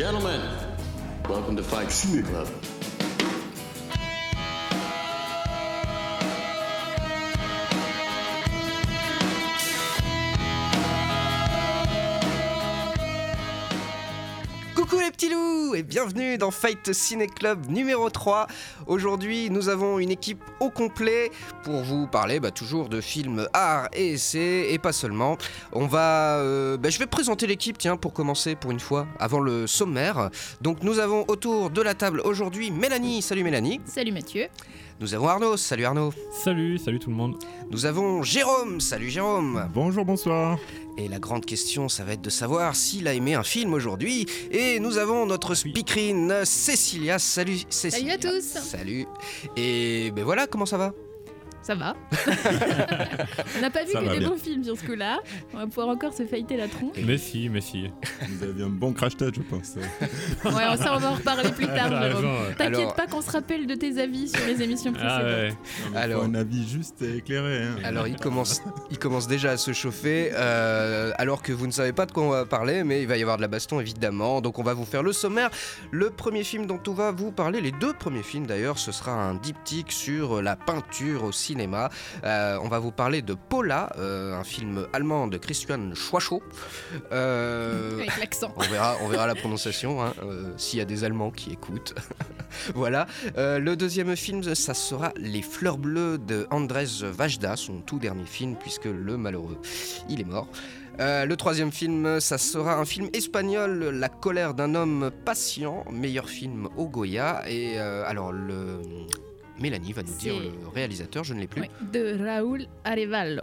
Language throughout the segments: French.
Gentlemen, welcome to Fight Club. Coucou les petits loups et bienvenue dans Fight Ciné Club numéro 3. Aujourd'hui nous avons une équipe au complet pour vous parler bah, toujours de films art et essais et pas seulement. On va, euh, bah, je vais présenter l'équipe tiens pour commencer pour une fois avant le sommaire. Donc nous avons autour de la table aujourd'hui Mélanie. Salut Mélanie. Salut Mathieu. Nous avons Arnaud. Salut Arnaud. Salut, salut tout le monde. Nous avons Jérôme. Salut Jérôme. Bonjour, bonsoir. Et la grande question, ça va être de savoir s'il a aimé un film aujourd'hui. Et nous avons notre speakerine Cécilia. Salut Cécilia. Salut à tous. Salut. Et ben voilà, comment ça va? Ça va. On n'a pas vu Ça que des bien. bons films sur ce coup-là. On va pouvoir encore se failliter la tronche. Mais si, mais si. Vous avez un bon crash test, je pense. Ouais, ça on va en reparler plus tard. Ouais. T'inquiète Alors- pas qu'on se rappelle de tes avis sur les émissions Ah précédentes. ouais. Alors- Alors, un avis juste et éclairé. hein. Alors il commence, il commence déjà à se chauffer, euh, alors que vous ne savez pas de quoi on va parler, mais il va y avoir de la baston évidemment. Donc on va vous faire le sommaire. Le premier film dont on va vous parler, les deux premiers films d'ailleurs, ce sera un diptyque sur la peinture au cinéma. Euh, on va vous parler de Paula, euh, un film allemand de Christian Schwacho. Euh, Avec l'accent. on verra, on verra la prononciation, hein, s'il y a des Allemands qui écoutent. voilà. Le deuxième film, ça sera Les Fleurs Bleues de Andrés Vajda, son tout dernier film, puisque le malheureux, il est mort. Euh, le troisième film, ça sera un film espagnol, La colère d'un homme patient, meilleur film au Goya. Et euh, alors, le... Mélanie va nous dire le réalisateur, je ne l'ai plus. Ouais, De Raúl Arevalo.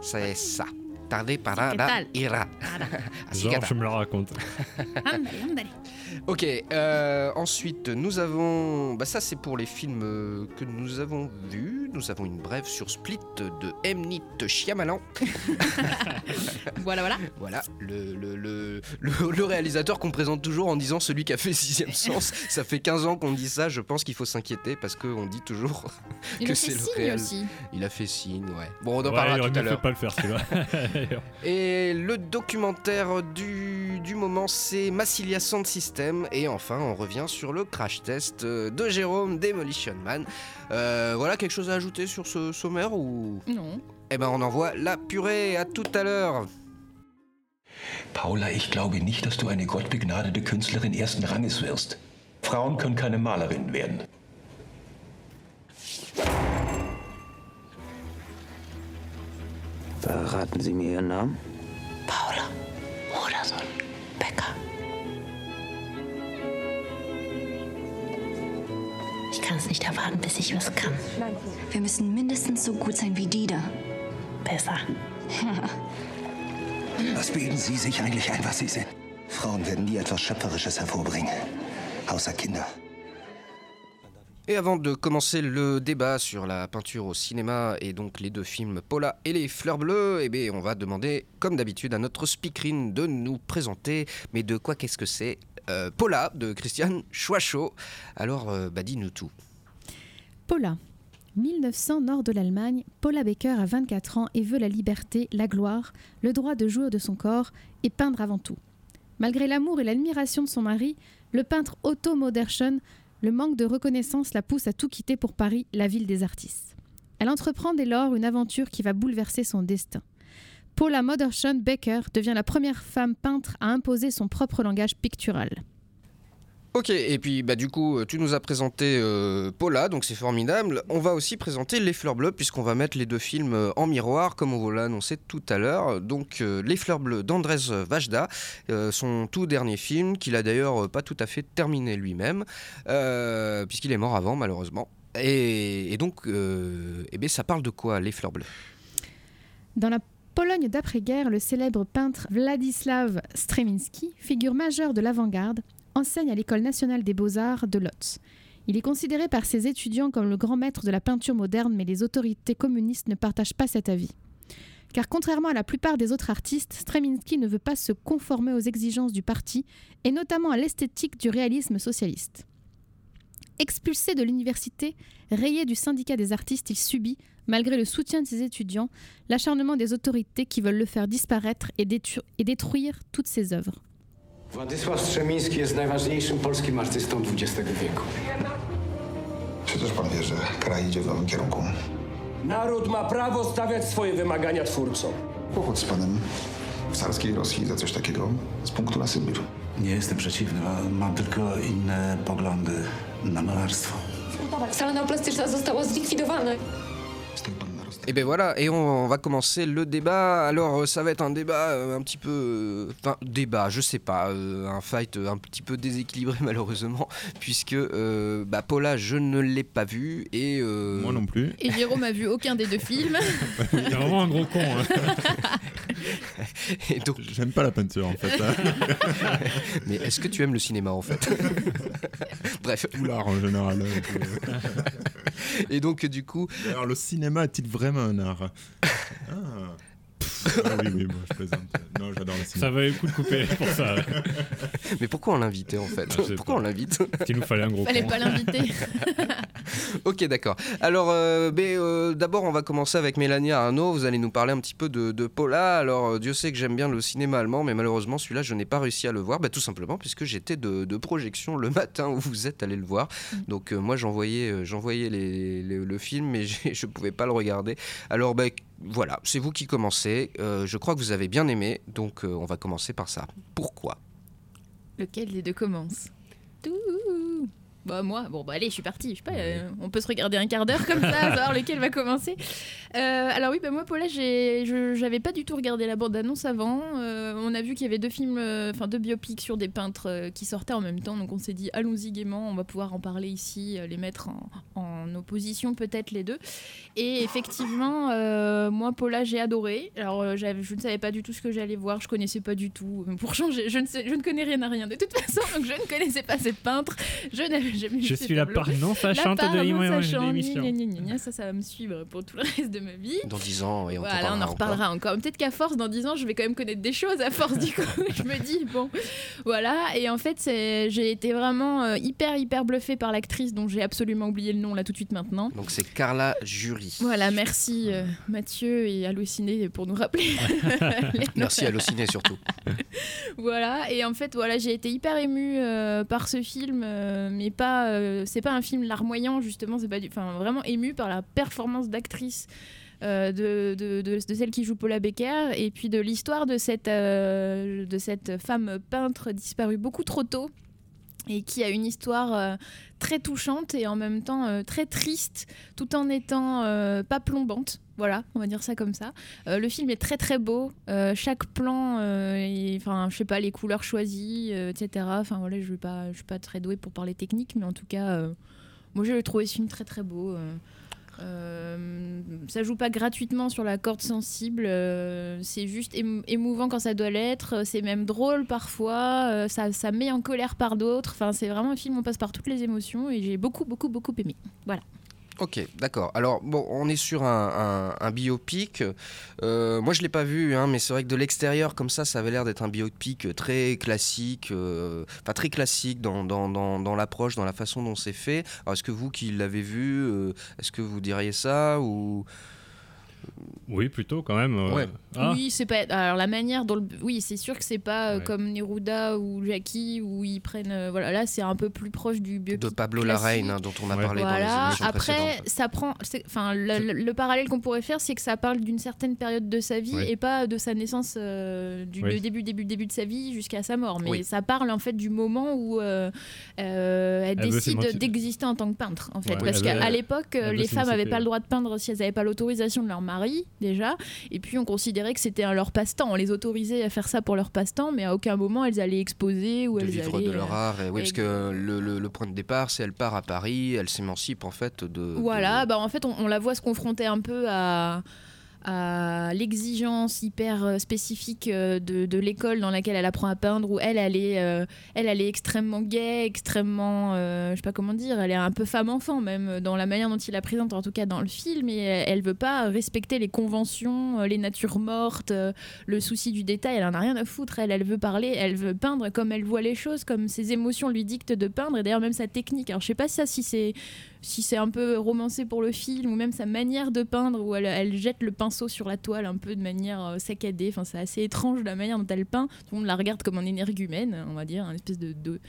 C'est ça. Tarde para. Así que Genre, je me la raconte. Andale. Ok, euh, ensuite nous avons. Bah, ça c'est pour les films euh, que nous avons vus. Nous avons une brève sur Split de M. Night Shyamalan. Voilà, voilà. Voilà, le, le, le, le- le réalisateur qu'on présente toujours en disant celui qui a fait Sixième Sens. ça fait 15 ans qu'on dit ça, je pense qu'il faut s'inquiéter parce qu'on dit toujours Il que a c'est fait le signe réel. aussi. Il a fait signe, ouais. Bon, on en Ouais, il parlera tout à l'heure. pas le faire celui-là. Et le documentaire du, du moment, c'est Massilia Sound System. Et enfin, on revient sur le crash test euh, de Jérôme Demolition Man. Euh, voilà, quelque chose à ajouter sur ce sommaire ou? Non. Eh ben, on envoie la purée. À tout à l'heure. Paula, ich glaube nicht, dass du eine gottbegnadete Künstlerin ersten Ranges wirst. Frauen können keine Malerinnen werden. Verraten Sie mir Ihren Namen? Paula Modersohn Becker. Ich kann es nicht erwarten, bis ich was kann. Wir müssen mindestens so gut sein wie die da. Besser. Was bilden Sie sich eigentlich ein, was Sie sind? Frauen werden nie etwas Schöpferisches hervorbringen. Außer Kinder. Et avant de commencer le débat sur la peinture au cinéma et donc les deux films Paula et les fleurs bleues, eh bien, on va demander, comme d'habitude, à notre speakerine de nous présenter. Mais de quoi qu'est-ce que c'est Euh, Paula de Christian Schwacho. Alors, euh, bah, dis-nous tout. Paula. 1900 nord de l'Allemagne, Paula Becker a 24 ans et veut la liberté, la gloire, le droit de jouir de son corps et peindre avant tout. Malgré l'amour et l'admiration de son mari, le peintre Otto Moderschön, le manque de reconnaissance la pousse à tout quitter pour Paris, la ville des artistes. Elle entreprend dès lors une aventure qui va bouleverser son destin. Paula Moderschön Becker devient la première femme peintre à imposer son propre langage pictural. Ok, et puis bah du coup, euh, tu nous as présenté euh, Paula, donc c'est formidable. On va aussi présenter Les Fleurs Bleues, puisqu'on va mettre les deux films euh, en miroir, comme on vous l'a annoncé tout à l'heure. Donc Les Fleurs Bleues d'Andrés Vajda, son tout dernier film, qu'il a d'ailleurs pas tout à fait terminé lui-même, puisqu'il est mort avant malheureusement. Et, donc, eh bien, ça parle de quoi, Les Fleurs Bleues? Dans la Pologne d'après-guerre, le célèbre peintre Władysław Streminski, figure majeure de l'avant-garde, enseigne à l'École nationale des beaux-arts de Łódź. Il est considéré par ses étudiants comme le grand maître de la peinture moderne, mais les autorités communistes ne partagent pas cet avis. Car contrairement à la plupart des autres artistes, Streminski ne veut pas se conformer aux exigences du parti, et notamment à l'esthétique du réalisme socialiste. Expulsé de l'université, rayé du syndicat des artistes, il subit, malgré le soutien de ses étudiants, l'acharnement des autorités qui veulent le faire disparaître et détruire toutes ses œuvres. Władysław Strzemiński jest najważniejszym polskim artystą XX wieku. Przecież pan wie, że kraj idzie w nowym kierunku. Naród ma prawo stawiać swoje wymagania twórcom. Kłopot z panem w carskiej Rosji za coś takiego z punktu na Sybir. Nie jestem przeciwny, a mam tylko inne poglądy na malarstwo. Sala neoplastyczna została zlikwidowana. Et ben voilà, et on va commencer le débat. Alors euh, ça va être un débat euh, un petit peu, euh, enfin débat, je sais pas, euh, un fight un petit peu déséquilibré malheureusement, puisque euh, bah, Paula je ne l'ai pas vu et euh, Moi non plus. Et Jérôme a vu aucun des deux films. Il est vraiment un gros con. hein. Et donc, J'aime pas la peinture en fait. hein. mais est-ce que tu aimes le cinéma en fait? Bref. Ou l'art en général. Et donc du coup, Alors le cinéma est-il vraiment un art ah. Ah oui, oui, moi je plaisante. Non, j'adore le cinéma. Ça valait le coup de couper pour ça. mais pourquoi on l'invite en fait sais Pourquoi pas. on l'invite Parce qu'il nous fallait un gros Fallait con. pas l'inviter. Ok, d'accord. Alors, euh, euh, d'abord, on va commencer avec Mélanie Arnaud. Vous allez nous parler un petit peu de, de Paula. Alors, euh, Dieu sait que j'aime bien le cinéma allemand, mais malheureusement, celui-là, je n'ai pas réussi à le voir. Ben, tout simplement puisque j'étais de, de projection le matin où vous êtes allé le voir. Donc, euh, moi, j'envoyais, euh, j'envoyais les- les- le film, mais je ne pouvais pas le regarder. Alors, ben, voilà, c'est vous qui commencez. Euh, je crois que vous avez bien aimé, donc euh, on va commencer par ça. Pourquoi? Lequel des deux commence? Tout. Bah moi, bon bah allez, je suis partie. Je sais pas, euh, on peut se regarder un quart d'heure comme ça, savoir lequel va commencer. Euh, alors oui, bah moi Paula, j'avais pas du tout regardé la bande annonce avant. Euh, on a vu qu'il y avait deux films, enfin deux biopics sur des peintres qui sortaient en même temps, donc on s'est dit allons-y gaiement, on va pouvoir en parler ici, les mettre en, en opposition peut-être les deux. Et effectivement, moi Paula, j'ai adoré. Alors je ne savais pas du tout ce que j'allais voir, je connaissais pas du tout. Pour changer, je ne, sais, je ne connais rien à rien de toute façon, donc je ne connaissais pas cette peintre. Je n'avais Je suis la part non sachante La part de l'émission. Ça, ça va me suivre pour tout le reste de ma vie. Dans 10 ans, et on Voilà, en reparlera encore. Peut-être qu'à force, dans 10 ans, je vais quand même connaître des choses à force du coup. je me dis, bon, voilà. Et en fait, j'ai été vraiment euh, hyper, hyper bluffée par l'actrice dont j'ai absolument oublié le nom là tout de suite maintenant. Donc, c'est Carla Jury. Voilà, merci euh, Mathieu et Allociné pour nous rappeler. Merci Allociné surtout. voilà et en fait voilà j'ai été hyper émue euh, par ce film euh, mais pas euh, c'est pas un film larmoyant justement c'est pas du vraiment émue par la performance d'actrice euh, de, celle qui joue Paula Becker. Et puis de l'histoire de cette euh, de cette femme peintre disparue beaucoup trop tôt et qui a une histoire euh, très touchante et en même temps euh, très triste, tout en étant euh, pas plombante. Voilà, on va dire ça comme ça. Le film est très très beau. Chaque plan, enfin, je sais pas, les couleurs choisies, etc. Voilà, je vais pas, suis pas très douée pour parler technique, mais en tout cas, moi j'ai trouvé ce film très très beau. Euh. Euh, ça joue pas gratuitement sur la corde sensible, euh, c'est juste émou- émouvant quand ça doit l'être, c'est même drôle parfois, euh, ça, ça met en colère par d'autres. Enfin, c'est vraiment un film où on passe par toutes les émotions et j'ai beaucoup, beaucoup, beaucoup aimé. Voilà. Ok, d'accord. Alors, bon, on est sur un, biopic. Euh, moi, je l'ai pas vu, hein, mais c'est vrai que de l'extérieur, comme ça, ça avait l'air d'être un biopic très classique, euh, enfin très classique dans l'approche, dans la façon dont c'est fait. Alors, est-ce que vous qui l'avez vu, euh, est-ce que vous diriez ça ou Oui, plutôt quand même. euh. Ouais. Ah, Oui, c'est pas. Alors la manière dont le... oui, c'est sûr que c'est pas euh, Ouais. comme Neruda ou Jackie où ils prennent. euh, voilà, là c'est un peu plus proche du biopic. de Pablo. Larraine, hein, dont on a Ouais. parlé dans les Voilà. émissions Après, précédentes ça prend. Enfin, le, le- le parallèle qu'on pourrait faire, c'est que ça parle d'une certaine période de sa vie et pas de sa naissance, euh, du Oui. début, début, début de sa vie jusqu'à sa mort. Mais Oui. ça parle en fait du moment où euh, euh, elle, Elle décide d'exister en tant que peintre, en fait, Ouais. parce qu'à l'époque, les femmes n'avaient pas le droit de peindre si elles n'avaient pas l'autorisation de leur mari déjà, et puis on considérait que c'était un leur passe-temps. On les autorisait à faire ça pour leur passe-temps, mais à aucun moment elles allaient exposer ou de elles vivre allaient. de leur euh, art. Et, oui, parce que le, le- le point de départ, c'est elle part à Paris, elle s'émancipe en fait de. Voilà, de- bah en fait, on, on la voit se confronter un peu à, à l'exigence hyper euh, spécifique euh, de, l'école dans laquelle elle apprend à peindre, où elle, elle est, euh, elle, est extrêmement gay, extrêmement, euh, je sais pas comment dire, elle est un peu femme-enfant même dans la manière dont il la présente, en tout cas dans le film, et elle, veut pas respecter les conventions, les natures mortes, le souci du détail, elle en a rien à foutre, elle, elle veut parler, elle veut peindre comme elle voit les choses, comme ses émotions lui dictent de peindre, et d'ailleurs même sa technique. Alors je sais pas ça si c'est si c'est un peu romancé pour le film ou même sa manière de peindre où elle, jette le pinceau sur la toile un peu de manière euh, saccadée. Enfin, c'est assez étrange la manière dont elle peint. Tout le monde la regarde comme un énergumène, on va dire, un espèce de, de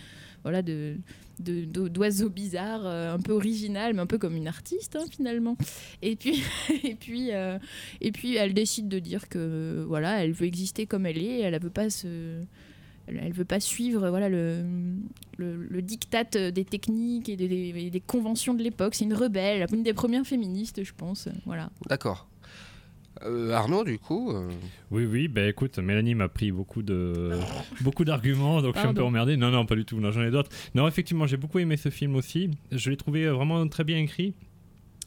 voilà de de- de- d'oiseau bizarre, euh, un peu original, mais un peu comme une artiste hein, finalement. Et puis, et puis, euh, et puis, elle décide de dire que euh, voilà, elle veut exister comme elle est. Elle veut pas se, elle, veut pas suivre voilà le le, le diktat des techniques et des, des- des conventions de l'époque. C'est une rebelle, une des premières féministes, je pense. Voilà. D'accord. Euh, Arnaud, du coup. euh, Oui, oui, bah écoute, Mélanie m'a pris beaucoup de beaucoup d'arguments, donc je suis un peu Pardon. emmerdé. Non, non, pas du tout, non, j'en ai d'autres. Non, effectivement, j'ai beaucoup aimé ce film aussi. Je l'ai trouvé vraiment très bien écrit.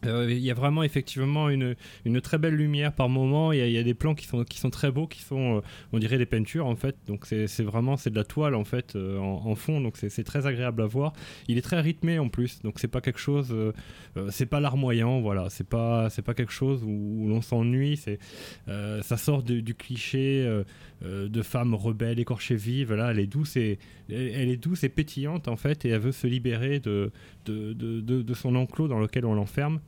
Euh, Il y a vraiment effectivement une, une très belle lumière par moment. Il y, a- des plans qui sont, qui sont très beaux, qui sont, euh, on dirait des peintures en fait. Donc c'est vraiment c'est de la toile en fait euh, en, fond. Donc c'est très agréable à voir. Il est très rythmé en plus. Donc c'est pas quelque chose, c'est pas larmoyant. Voilà, c'est pas pas quelque chose où, l'on s'ennuie. C'est ça sort du cliché de femme rebelle, écorchée vive. Là, elle est douce et elle, est douce et pétillante en fait, et elle veut se libérer de, de, de- de son enclos dans lequel on l'enferme.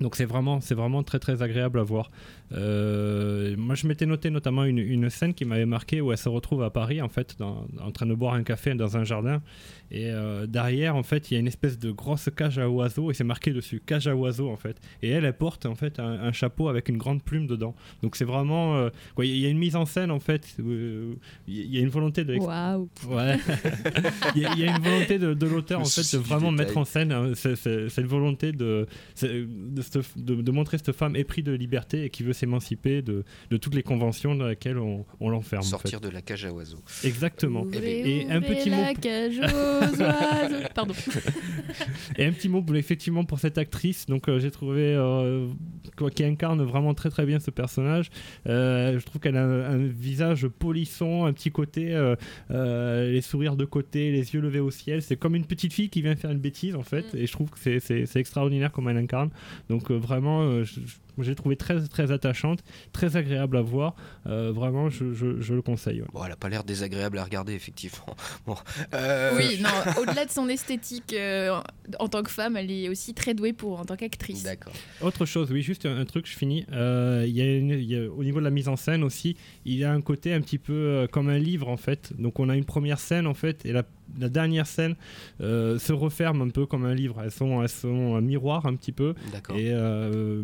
Donc c'est vraiment, c'est vraiment très très agréable à voir. Euh, moi je m'étais noté notamment une, une scène qui m'avait marqué où elle se retrouve à Paris en fait, dans- en train de boire un café dans un jardin. Et euh, derrière en fait il y a une espèce de grosse cage à oiseaux et c'est marqué dessus cage à oiseaux en fait. Et elle elle porte en fait un, un chapeau avec une grande plume dedans. Donc c'est vraiment, euh, quoi, il y a une mise en scène en fait. Il y a une volonté de Waouh. Ouais. il, y a, il y a une volonté de, de l'auteur en fait de vraiment détail. mettre en scène hein, ce- ce- cette volonté de, cette- de- de montrer cette femme épris de liberté et qui veut s'émanciper de, de toutes les conventions dans lesquelles on, on l'enferme. en sortir fait. de la cage à oiseaux. Exactement. Ouvrez, Et un petit mot la cage aux oiseaux. Pardon. Et un petit mot pour- effectivement pour cette actrice, donc euh, j'ai trouvé euh, quoi, qui incarne vraiment très très bien ce personnage. Euh, je trouve qu'elle a un, un visage polisson, un petit côté, euh, euh, les sourires de côté, les yeux levés au ciel. C'est comme une petite fille qui vient faire une bêtise en fait, et je trouve que c'est- extraordinaire comme elle incarne. Donc euh, vraiment, euh, j'ai trouvé très très attachante, très agréable à voir. Euh, vraiment, je, je- je le conseille. ouais. Bon, elle a pas l'air désagréable à regarder, effectivement. Bon, euh, Oui, non, au-delà de son esthétique euh, en tant que femme, elle est aussi très douée pour en tant qu'actrice. D'accord. Autre chose, oui, juste un, un truc, je finis. Euh, il y a une- il y a- au niveau de la mise en scène aussi, il y a un côté un petit peu euh, comme un livre en fait. Donc on a une première scène en fait, et la, la dernière scène euh, se referme un peu comme un livre. Elles sont, elles sont un miroir un petit peu. D'accord. Et euh,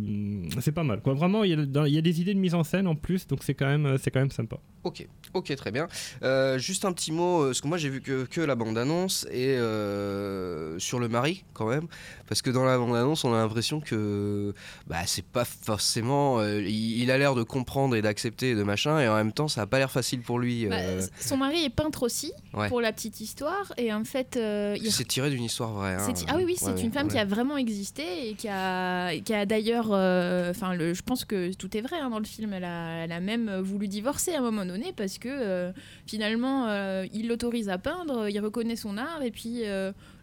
c'est pas mal. Quoi. Vraiment, il y, a, y des idées de mise en scène en plus, donc c'est quand même, c'est quand même sympa. Ok, ok, très bien. Euh, juste un petit mot, euh, parce que moi j'ai vu que, que la bande-annonce et euh, sur le mari quand même, parce que dans la bande-annonce on a l'impression que bah, c'est pas forcément. euh, il, il a l'air de comprendre et d'accepter et de machin, et en même temps ça a pas l'air facile pour lui. Bah, euh, Son mari est peintre aussi, Ouais. pour la petite histoire, et en fait, euh, il c'est tiré d'une histoire vraie. hein. Ah oui, oui, c'est Ouais, une femme ouais. qui a vraiment existé et qui a, qui a d'ailleurs. euh, Enfin, je pense que tout est vrai hein, dans le film. Elle a, elle a même voulu divorcer à un moment donné parce que euh, finalement, il l'autorise à peindre, il reconnaît son art et puis.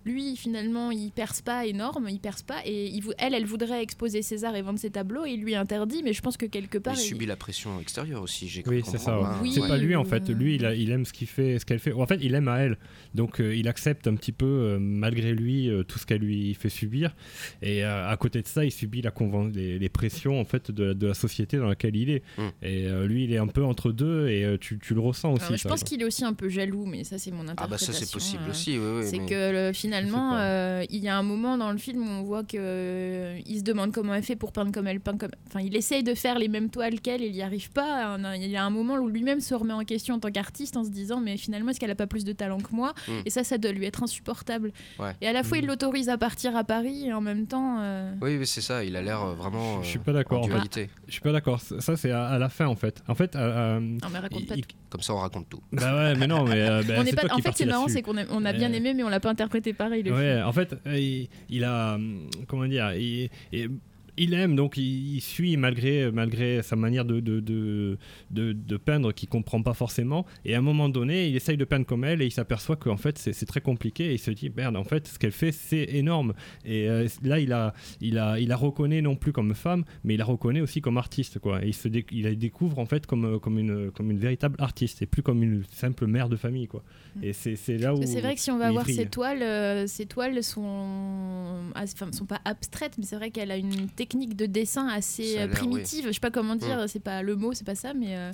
Euh, lui, finalement, il perce pas énorme, il perce pas, et il elle, elle voudrait exposer arts et vendre ses tableaux, et il lui interdit, mais je pense que quelque part. Il il- subit la pression extérieure aussi, j'ai Oui, c'est ça. ouais. hein. c'est pas lui en euh, fait. Lui, il, a- il aime ce qu'il fait, ce qu'elle fait. En fait, il aime à elle. Donc, euh, il accepte un petit peu, euh, malgré lui, euh, tout ce qu'elle lui fait subir. Et euh, à côté de ça, il subit la conven- les, les pressions en fait de, la- de la société dans laquelle il est. Mm. Et euh, lui, il est un peu entre deux, et euh, tu, tu le ressens aussi. Alors, je ça, pense qu'il est aussi un peu jaloux, mais ça c'est mon Ah interprétation. bah ça c'est possible euh, aussi, oui, oui, c'est mais- que le- finalement, euh, il y a un moment dans le film où on voit que euh, il se demande comment elle fait pour peindre comme elle peint. Comme... Enfin, il essaye de faire les mêmes toiles qu'elle, et il n'y arrive pas. Il y a un moment où lui-même se remet en question en tant qu'artiste en se disant mais finalement est-ce qu'elle a pas plus de talent que moi? Mm. Et ça, ça doit lui être insupportable. Ouais. Et à la fois, il l'autorise à partir à Paris et en même temps. euh, Oui, oui, c'est ça, il a l'air euh, vraiment. Je suis pas d'accord. en fait. dualité. Je suis pas d'accord. Ça, c'est à, à la fin en fait. En fait, Non, mais raconte pas il- tout. Comme ça on raconte tout. Bah ouais, mais non, mais euh, bah, on c'est pas... En qui fait, c'est marrant, c'est qu'on a, on a bien aimé, mais on l'a pas interprété pareil. Le Ouais, film. en fait, euh, il, il a. hum, Comment dire il, il- il aime, donc il, il suit malgré, malgré sa manière de, de, de, de, de peindre qu'il comprend pas forcément. Et à un moment donné, il essaye de peindre comme elle et il s'aperçoit qu'en fait c'est très compliqué. Et il se dit, merde, en fait, ce qu'elle fait, c'est énorme. Et euh, là, il a, il, a, il la reconnaît non plus comme femme, mais il la reconnaît aussi comme artiste. Quoi. Et il, se dé- il la découvre en fait comme, comme, une, comme une véritable artiste et plus comme une simple mère de famille. Quoi. Et c'est c'est là où. C'est vrai que si on va voir ses toiles, euh, ses toiles sont, enfin, sont pas abstraites, mais c'est vrai qu'elle a une technique de dessin assez euh, primitive. Je sais pas comment dire, c'est pas le mot, c'est pas ça, mais euh,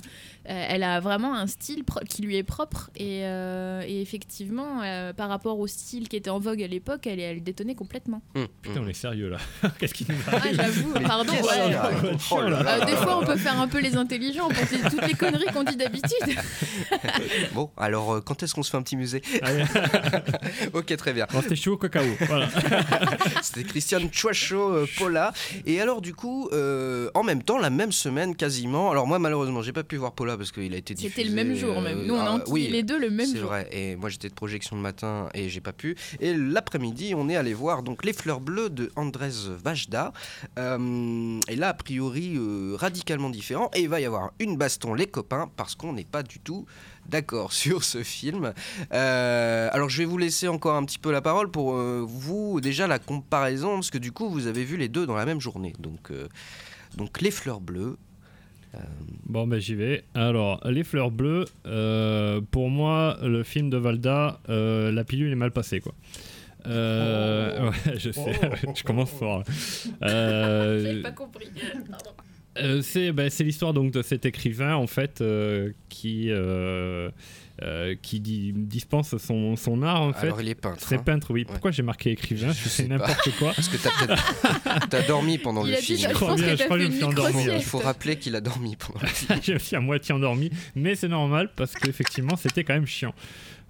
euh, elle a vraiment un style qui lui est propre. Et, euh, et effectivement, euh, par rapport au style qui était en vogue à l'époque, elle, elle détonnait complètement. Putain, on est sérieux là. Qu'est-ce qu'il nous Ah, arrive j'avoue, pardon. ouais. Oh. Euh, des fois, on peut faire un peu les intelligents pour toutes les conneries qu'on dit d'habitude. Bon, alors quand est-ce qu'on se fait un petit musée Allez. Ok, très bien. Bon, C'était chaud au cacao. Voilà. C'était Christian Chuacho euh, Paula. Et alors, du coup, euh, en même temps, la même semaine quasiment. Alors, moi, malheureusement, j'ai pas pu voir Paula parce qu'il a été diffusé. C'était le même jour, même. Nous, on a ah, enquillé les deux le même C'est jour. vrai. Et moi, j'étais de projection le matin et j'ai pas pu. Et l'après-midi, on est allé voir donc Les Fleurs Bleues de Andrés Vajda. Euh, et là, a priori, euh, radicalement différent. Et il va y avoir une baston, les copains, parce qu'on n'est pas du tout d'accord sur ce film. Euh, alors je vais vous laisser encore un petit peu la parole pour euh, vous déjà la comparaison parce que du coup vous avez vu les deux dans la même journée. Donc euh, donc les fleurs bleues. Bon, ben j'y vais. Alors, Les Fleurs Bleues, euh, pour moi, le film de Valda, euh, la pilule est mal passée, quoi. Euh, ouais, je sais, je commence fort. là. Euh, J'avais pas compris. Pardon. Euh, c'est ben, c'est l'histoire donc de cet écrivain en fait euh, qui euh, euh, qui di- dispense son, son art en fait. Alors il est peintre. C'est hein. peintre, oui. Pourquoi j'ai marqué écrivain Je sais fais pas. n'importe quoi. Parce que t'as dormi pendant Il le dit film. je crois bien, que je crois je me suis endormi, Il faut rappeler qu'il a dormi pendant le film. je me suis à moitié endormi, mais c'est normal parce qu'effectivement c'était quand même chiant.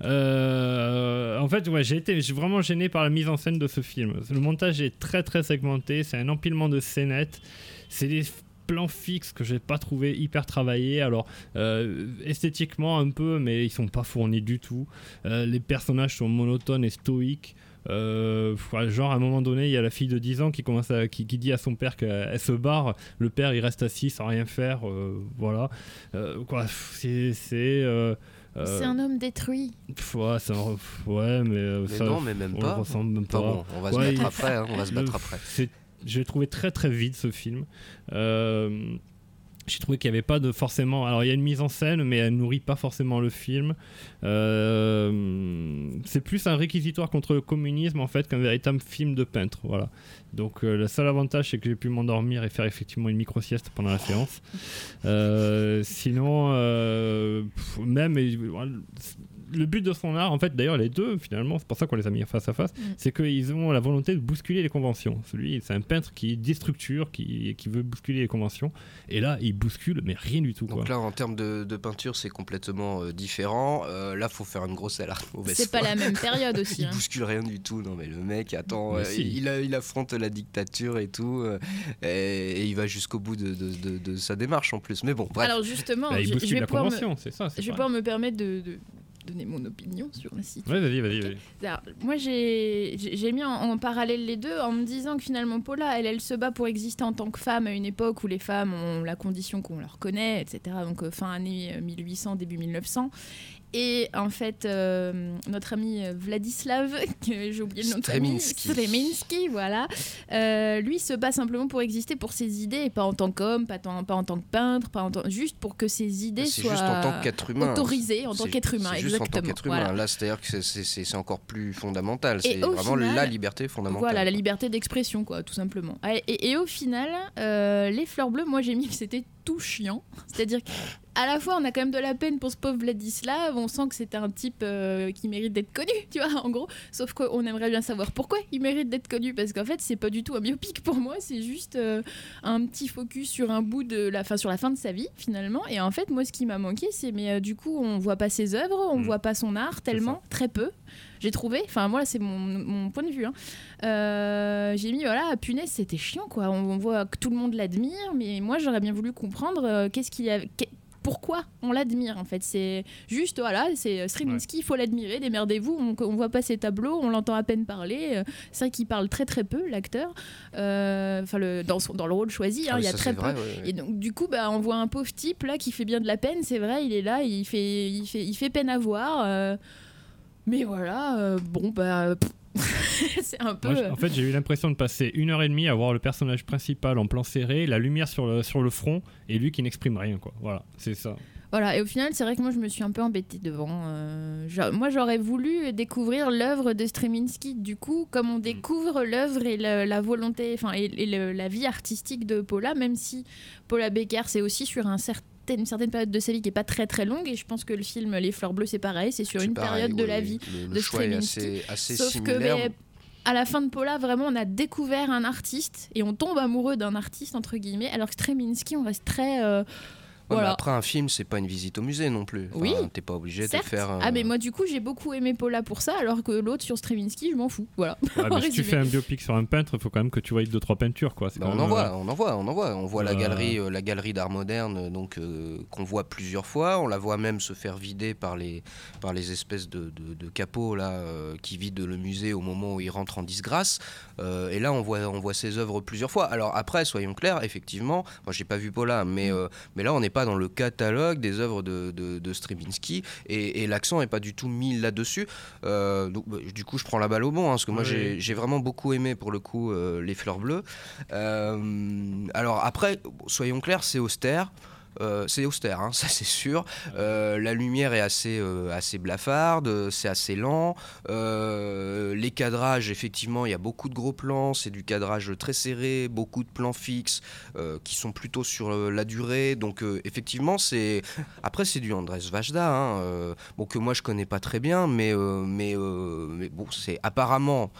Euh, en fait, ouais, j'ai été j'ai vraiment gêné par la mise en scène de ce film. Le montage est très très segmenté, c'est un empilement de scénettes, c'est des plans fixes que j'ai pas trouvé hyper travaillés. Alors euh, esthétiquement un peu, mais ils sont pas fournis du tout. Euh, les personnages sont monotones et stoïques. Euh, genre à un moment donné il y a la fille de 10 ans qui commence à, qui, qui dit à son père qu'elle elle se barre le père il reste assis sans rien faire euh, voilà Euh, quoi c'est c'est euh, euh, C'est un homme détruit. ouais, c'est un- pff, ouais, mais, Mais ça, non, mais même on pas. le ressemble même Enfin pas. bon, on va se battre il- après, hein, on va se battre après. c'est- J'ai trouvé très très vide ce film. Euh, j'ai trouvé qu'il n'y avait pas de forcément. Alors il y a une mise en scène, mais elle nourrit pas forcément le film. Euh, c'est plus un réquisitoire contre le communisme en fait qu'un véritable film de peintre. Voilà. Donc euh, le seul avantage c'est que j'ai pu m'endormir et faire effectivement une micro sieste pendant la séance. Sinon, même le but de son art, en fait, d'ailleurs, les deux, finalement, c'est pour ça qu'on les a mis face à face, Mm. c'est qu'ils ont la volonté de bousculer les conventions. Celui, c'est un peintre qui déstructure, qui, qui veut bousculer les conventions. Et là, il bouscule, mais rien du tout. Quoi. Donc là, en termes de, de peinture, c'est complètement euh, différent. Euh, là, faut faire une grosse alarme. C'est pas la même période aussi. Il hein. bouscule rien du tout. Non, mais le mec, attends, euh, si. il, affronte la dictature et tout. euh, et, et il va jusqu'au bout de, de- de- de sa démarche en plus. Mais bon, bref. Alors justement, Bah, il je, je bouscule vais la pouvoir me, convention, c'est ça. je vais pas- pouvoir me permettre de, de donner mon opinion sur la situation. Ouais, vas-y, vas-y. Alors, moi, j'ai mis en, en parallèle les deux en me disant que finalement, Paula, elle, elle se bat pour exister en tant que femme à une époque où les femmes ont la condition qu'on leur connaît, etc. Donc, euh, fin année euh, 1800, début 1900. Et en fait, euh, notre ami Vladislav, que j'ai oublié le nom de famille, Streminski. Voilà, euh, lui se bat simplement pour exister pour ses idées, et pas en tant qu'homme, pas, pas en tant que peintre, pas en tant- juste pour que ses idées C'est soient juste en tant qu'être humain. autorisées en tant qu'être humain, juste en tant exactement. qu'être humain. Voilà. Là, c'est-à-dire que c'est- encore plus fondamental. C'est vraiment final- la liberté fondamentale. Voilà, la liberté d'expression, quoi, tout simplement. Et, et au final, euh, les fleurs bleues, moi j'ai mis que c'était tout chiant. C'est-à-dire qu'à la fois, on a quand même de la peine pour ce pauvre Vladislav, on sent que c'était un type euh, qui mérite d'être connu, tu vois, en gros. Sauf qu'on aimerait bien savoir pourquoi il mérite d'être connu, parce qu'en fait, c'est pas du tout un biopic pour moi, c'est juste euh, un petit focus sur un bout de la fin, sur la fin de sa vie, finalement. Et en fait, moi, ce qui m'a manqué, c'est, mais euh, du coup, on voit pas ses œuvres, on Mm. voit pas son art tellement, très peu. J'ai trouvé, enfin moi c'est mon, mon point de vue, hein. Euh, j'ai mis voilà, punaise c'était chiant quoi, on, on voit que tout le monde l'admire, mais moi j'aurais bien voulu comprendre euh, qu'est-ce qu'il y a, pourquoi on l'admire en fait. C'est juste, voilà, c'est Streminski, il faut l'admirer, démerdez-vous, on, on voit pas ses tableaux, on l'entend à peine parler. euh, C'est vrai qu'il parle très très peu, l'acteur, Euh, enfin le, dans, son- dans le rôle choisi, hein, Ah oui, il y a très peu. vrai, ouais, ouais. Et donc du coup, bah, on voit un pauvre type là qui fait bien de la peine, c'est vrai, il est là, il fait, il fait, il fait peine à voir. euh, mais voilà, euh, bon, bah. pff, c'est un peu. Moi, en fait, j'ai eu l'impression de passer une heure et demie à voir le personnage principal en plan serré, la lumière sur le, sur le front, et lui qui n'exprime rien, quoi. Voilà, c'est ça. Voilà, et au final, c'est vrai que moi, je me suis un peu embêtée devant. euh, moi, j'aurais voulu découvrir l'œuvre de Streminski. Du coup, comme on découvre l'œuvre et le- la volonté, enfin, et, et le- la vie artistique de Paula, même si Paula Becker, c'est aussi sur un certain une certaine période de sa vie qui est pas très très longue et je pense que le film Les Fleurs Bleues c'est pareil c'est sur C'est une pareil, période de la vie Le- le de choix est Streminski assez- assez sauf similaire. que à la fin de Paula, vraiment, on a découvert un artiste et on tombe amoureux d'un artiste, entre guillemets, alors que Streminski, on reste très. euh, Ouais, mais voilà. après, un film, c'est pas une visite au musée non plus. Enfin, Oui. T'es pas obligé de faire. euh, Ah, mais moi, du coup, j'ai beaucoup aimé Paula pour ça, alors que l'autre sur Streminski, je m'en fous. Voilà. Ouais, mais si tu fais un biopic sur un peintre, il faut quand même que tu voyes deux trois peintures, quoi. Bah, quand on même, en voit, euh, on en voit, on en voit. On voit la Euh. galerie, euh, la galerie d'art moderne, donc euh, qu'on voit plusieurs fois. On la voit même se faire vider par les, par les espèces de, de, de capots là euh, qui vident le musée au moment où il rentre en disgrâce. Euh, et là, on voit, on voit ses œuvres plusieurs fois. Alors après, soyons clairs, effectivement, moi j'ai pas vu Paula, mais, euh, mais là, on n'est pas dans le catalogue des œuvres de, de, de Stravinsky et, et l'accent est pas du tout mis là-dessus. Euh, donc, bah, du coup, je prends la balle au bon, hein, parce que moi Oui. j'ai j'ai vraiment beaucoup aimé pour le coup euh, les fleurs bleues. Euh, alors après, soyons clairs, c'est austère. Euh, c'est austère, hein, ça c'est sûr. Euh, la lumière est assez, euh, assez blafarde, c'est assez lent. Les cadrages, effectivement, il y a beaucoup de gros plans, c'est du cadrage très serré, beaucoup de plans fixes qui sont plutôt sur la durée. Donc effectivement, c'est après c'est du Andrés Vajda, hein, bon que moi je connais pas très bien, mais mais, mais bon c'est apparemment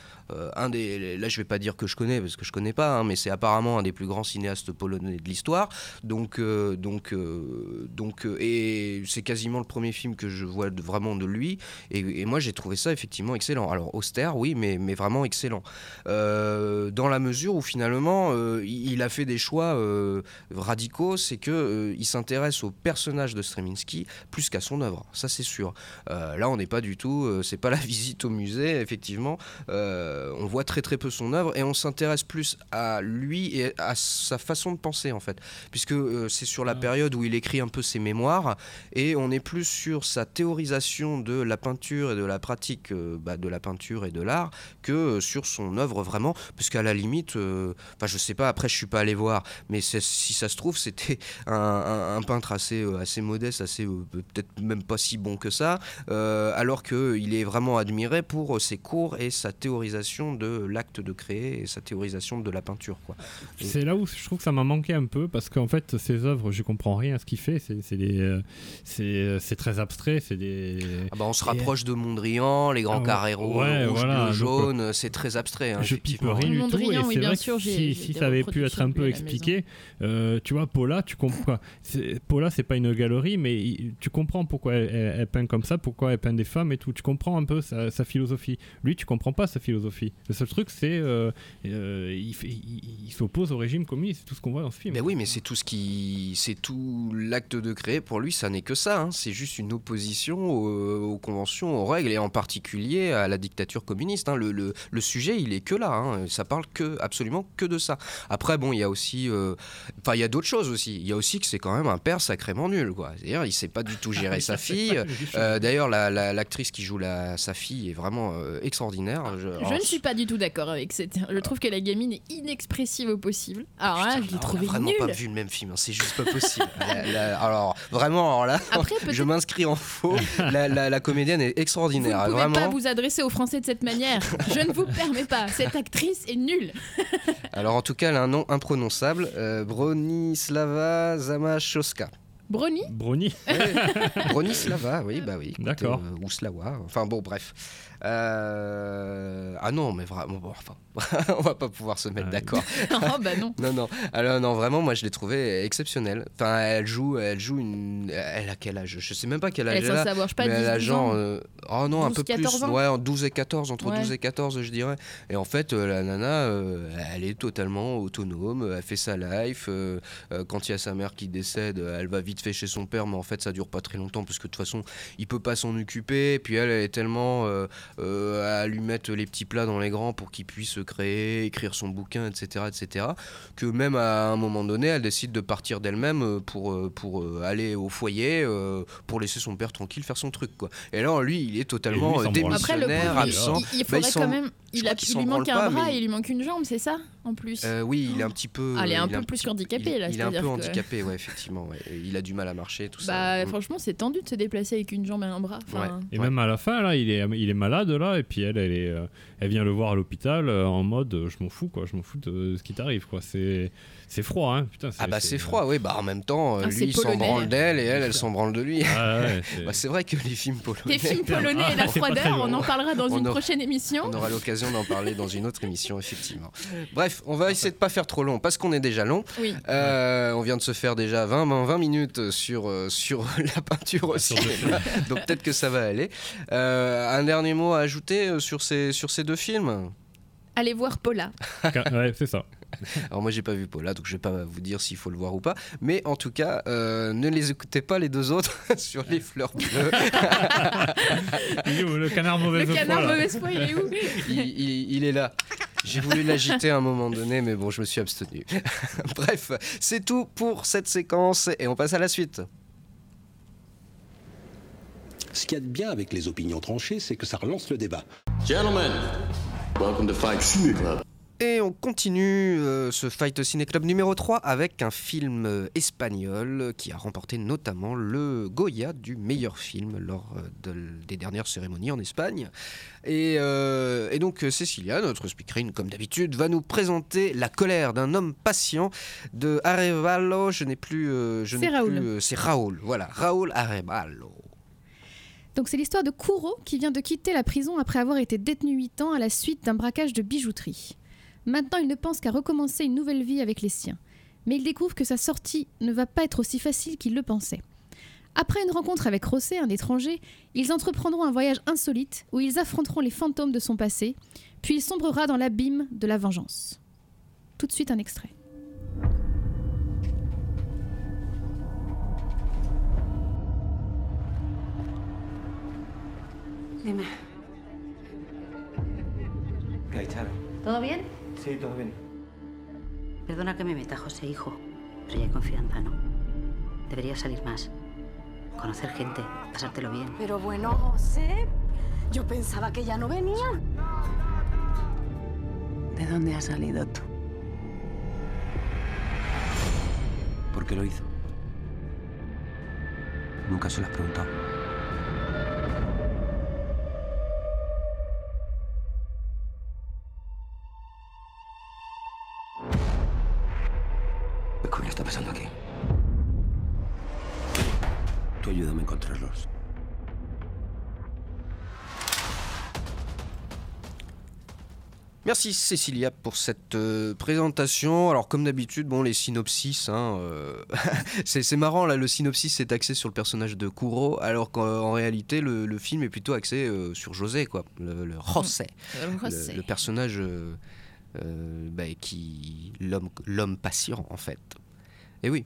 un des là je vais pas dire que je connais parce que je connais pas, hein, mais c'est apparemment un des plus grands cinéastes polonais de l'histoire. Donc euh, donc euh, donc euh, et c'est quasiment le premier film que je vois vraiment de lui. Et, moi j'ai trouvé ça effectivement excellent. Alors austère oui, mais mais vraiment excellent. Euh, dans la mesure où finalement euh, il a fait des choix euh, radicaux, c'est que euh, il s'intéresse au personnage de Streminski plus qu'à son œuvre. Ça c'est sûr. Euh, là on n'est pas du tout, euh, c'est pas la visite au musée effectivement. Euh, on voit très très peu son œuvre et on s'intéresse plus à lui et à sa façon de penser en fait, puisque euh, c'est sur la période où il écrit un peu ses mémoires et on est plus sur sa théorisation de la peinture et de la pratique euh, bah, de la peinture et de l'art que euh, sur son œuvre vraiment, puisqu'à la limite, euh, enfin je sais pas, après je suis pas allé voir, mais si ça se trouve c'était un, un- un peintre assez euh, assez modeste, assez euh, peut-être même pas si bon que ça, euh, alors que il est vraiment admiré pour ses cours et sa théorisation de l'acte de créer et sa théorisation de la peinture quoi. Et- C'est là où je trouve que ça m'a manqué un peu parce qu'en fait ces œuvres je comprends rien à ce qu'il fait. C'est c'est des, euh, c'est euh, c'est très abstrait c'est des Ah bah, on se Et- rapproche de Mondrian, les grands Ah ouais, rouges, ouais, rouge, voilà, donc, c'est très abstrait. hein, je pipe rien du tout Mondrian, et oui, c'est bien vrai sûr, que j'ai- si, j'ai si ça avait pu être un peu expliqué euh, tu vois Paula tu comprends c'est- Paula c'est pas une galerie mais il- tu comprends pourquoi elle, elle- elle peint comme ça pourquoi elle peint des femmes et tout. Tu comprends un peu sa, sa philosophie. Lui tu comprends pas sa philosophie le seul truc c'est euh, euh, il, fait- il- il s'oppose au régime communiste c'est tout ce qu'on voit dans ce film Ben oui, mais c'est tout ce qui, c'est tout l'acte de créer. Pour lui, ça n'est que ça. hein. C'est juste une opposition aux, aux conventions, aux règles, et en particulier à la dictature communiste. hein. Le, le- le sujet, il est que là. hein. Ça parle que absolument que de ça. Après, bon, il y a aussi, euh, enfin, il y a d'autres choses aussi. Il y a aussi que c'est quand même un père sacrément nul, quoi. C'est-à-dire, il sait pas du tout gérer sa fille. Euh, D'ailleurs, la- la- l'actrice qui joue la, sa fille est vraiment euh, extraordinaire. Je, Je ne suis pas du tout d'accord avec cette. Je trouve que la gamine est inexpressive au possible. Alors là, je l'ai on a trouvé vraiment nulle. pas vu le même film, hein, c'est juste pas possible. La- la- alors vraiment, alors là, Après, je m'inscris en faux. La, la- la comédienne est Vous extraordinaire, ne pouvez vraiment. pas vous adresser aux Français de cette manière. Je ne vous permets pas. Cette actrice est nulle. Alors en tout cas, elle a un nom imprononçable, euh, Bronislava Zamachowska. Brony? Brony Bronislava, oui, bah oui. D'accord. euh, ou Slava, enfin bon, bref. Euh, Ah non, mais vraiment, bon, enfin, on va pas pouvoir se mettre d'accord. oh bah non. Non, non. Alors, non, vraiment, moi, je l'ai trouvée exceptionnelle. Enfin, elle joue, elle joue une. Elle a quel âge? Je sais même pas quel âge Elle a. avoir, je sais pas, mais elle a 10, 12 genre. euh, Oh non, un 12, peu 14 plus. ans Ouais, en 12 et 14, entre Ouais. 12 et 14, je dirais. Et en fait, euh, la nana, euh, elle est totalement autonome. Elle fait sa life. euh, euh, quand il y a sa mère qui décède, elle va vite fait chez son père, mais en fait, ça dure pas très longtemps parce que de toute façon, il peut pas s'en occuper. Et puis elle, elle est tellement euh, à lui mettre les petits plats dans les grands pour qu'il puisse créer, écrire son bouquin, etc., etc., que même à un moment donné, elle décide de partir d'elle-même euh, pour, euh, pour aller au foyer, euh, pour laisser son père tranquille faire son truc, quoi. Et alors, lui, il est totalement lui, branle. Après, le démissionnaire, absent. il- il Bah, faudrait quand même. Il, a, lui manque un pas, bras mais- et il lui manque une jambe, c'est ça En plus. Euh, oui, il est un petit peu. Ah, il est un il peu un plus petit- handicapé, il- là, Il est un peu que- handicapé, ouais, effectivement. ouais. Il a du mal à marcher, tout Bah, ça. Mm. franchement, c'est tendu de se déplacer avec une jambe et un bras. Et même à la fin, là, il est, il est malade, là, et puis elle, elle, est, euh, elle vient le voir à l'hôpital euh, en mode euh, je m'en fous, quoi, je m'en fous de ce qui t'arrive, quoi. C'est, c'est froid, hein, putain. Ah bah c'est froid, oui, bah en même temps, euh, Ah, lui c'est il s'en branle d'elle et elle, elle s'en branle de lui. Ah ouais, c'est- Bah, c'est vrai que les films polonais. Les films polonais et la Ah, froideur, on long. en parlera dans On une aura- prochaine émission. On aura l'occasion d'en parler dans une autre émission, effectivement. Bref, on va essayer de pas faire trop long parce qu'on est déjà long. Oui. Euh, on vient de se faire déjà 20, 20 minutes sur, euh, sur la peinture au cinéma, donc peut-être que ça va aller. Euh, un dernier mot à ajouter euh, sur ces, sur ces deux films? Allez voir Paula. ouais, c'est ça. Alors moi j'ai pas vu Paula, donc je vais pas vous dire s'il faut le voir ou pas. Mais en tout cas, euh, ne les écoutez pas les deux autres sur les fleurs bleues. Il est où, le canard mauvaise Le canard foi, mauvaise foi, il est où il, il- il est là. J'ai voulu l'agiter à un moment donné, mais bon, je me suis abstenu. Bref, c'est tout pour cette séquence et on passe à la suite. Ce qu'il y a de bien avec les opinions tranchées, c'est que ça relance le débat. Gentlemen, welcome to Fight Cine Club. Et on continue euh, ce Fight Ciné Club numéro 3 avec un film euh, espagnol qui a remporté notamment le Goya du meilleur film lors euh, de des dernières cérémonies en Espagne. Et, euh, et donc euh, Cécilia, notre speakerine comme d'habitude, va nous présenter La colère d'un homme patient de Arevalo. Je n'ai plus... euh, je C'est n'ai Raoul. plus, euh, C'est Raoul, voilà. Raoul Arevalo. Donc c'est l'histoire de Kuro qui vient de quitter la prison après avoir été détenu 8 ans à la suite d'un braquage de bijouterie. Maintenant, il ne pense qu'à recommencer une nouvelle vie avec les siens. Mais il découvre que sa sortie ne va pas être aussi facile qu'il le pensait. Après une rencontre avec José, un étranger, ils entreprendront un voyage insolite où ils affronteront les fantômes de son passé, puis il sombrera dans l'abîme de la vengeance. Tout de suite un extrait. Dime. Gaetano. ¿Todo bien? Sí, todo bien. Perdona que me meta, José, hijo. Pero ya hay confianza, ¿no? Deberías salir más. Conocer gente, pasártelo bien. Pero bueno, José, yo pensaba que ya no venía. ¿De dónde has salido tú? ¿Por qué lo hizo? Nunca se lo has preguntado. Ayúdame a encontrarlos. Merci Cécilia pour cette euh, présentation. Alors comme d'habitude, bon les synopsis, hein, euh, c'est c'est marrant là, le synopsis est axé sur le personnage de Kuro, alors qu'en réalité le, le film est plutôt axé euh, sur José, quoi, le, le José, Le personnage euh, euh, bah, qui l'homme l'homme patient en fait. Et oui.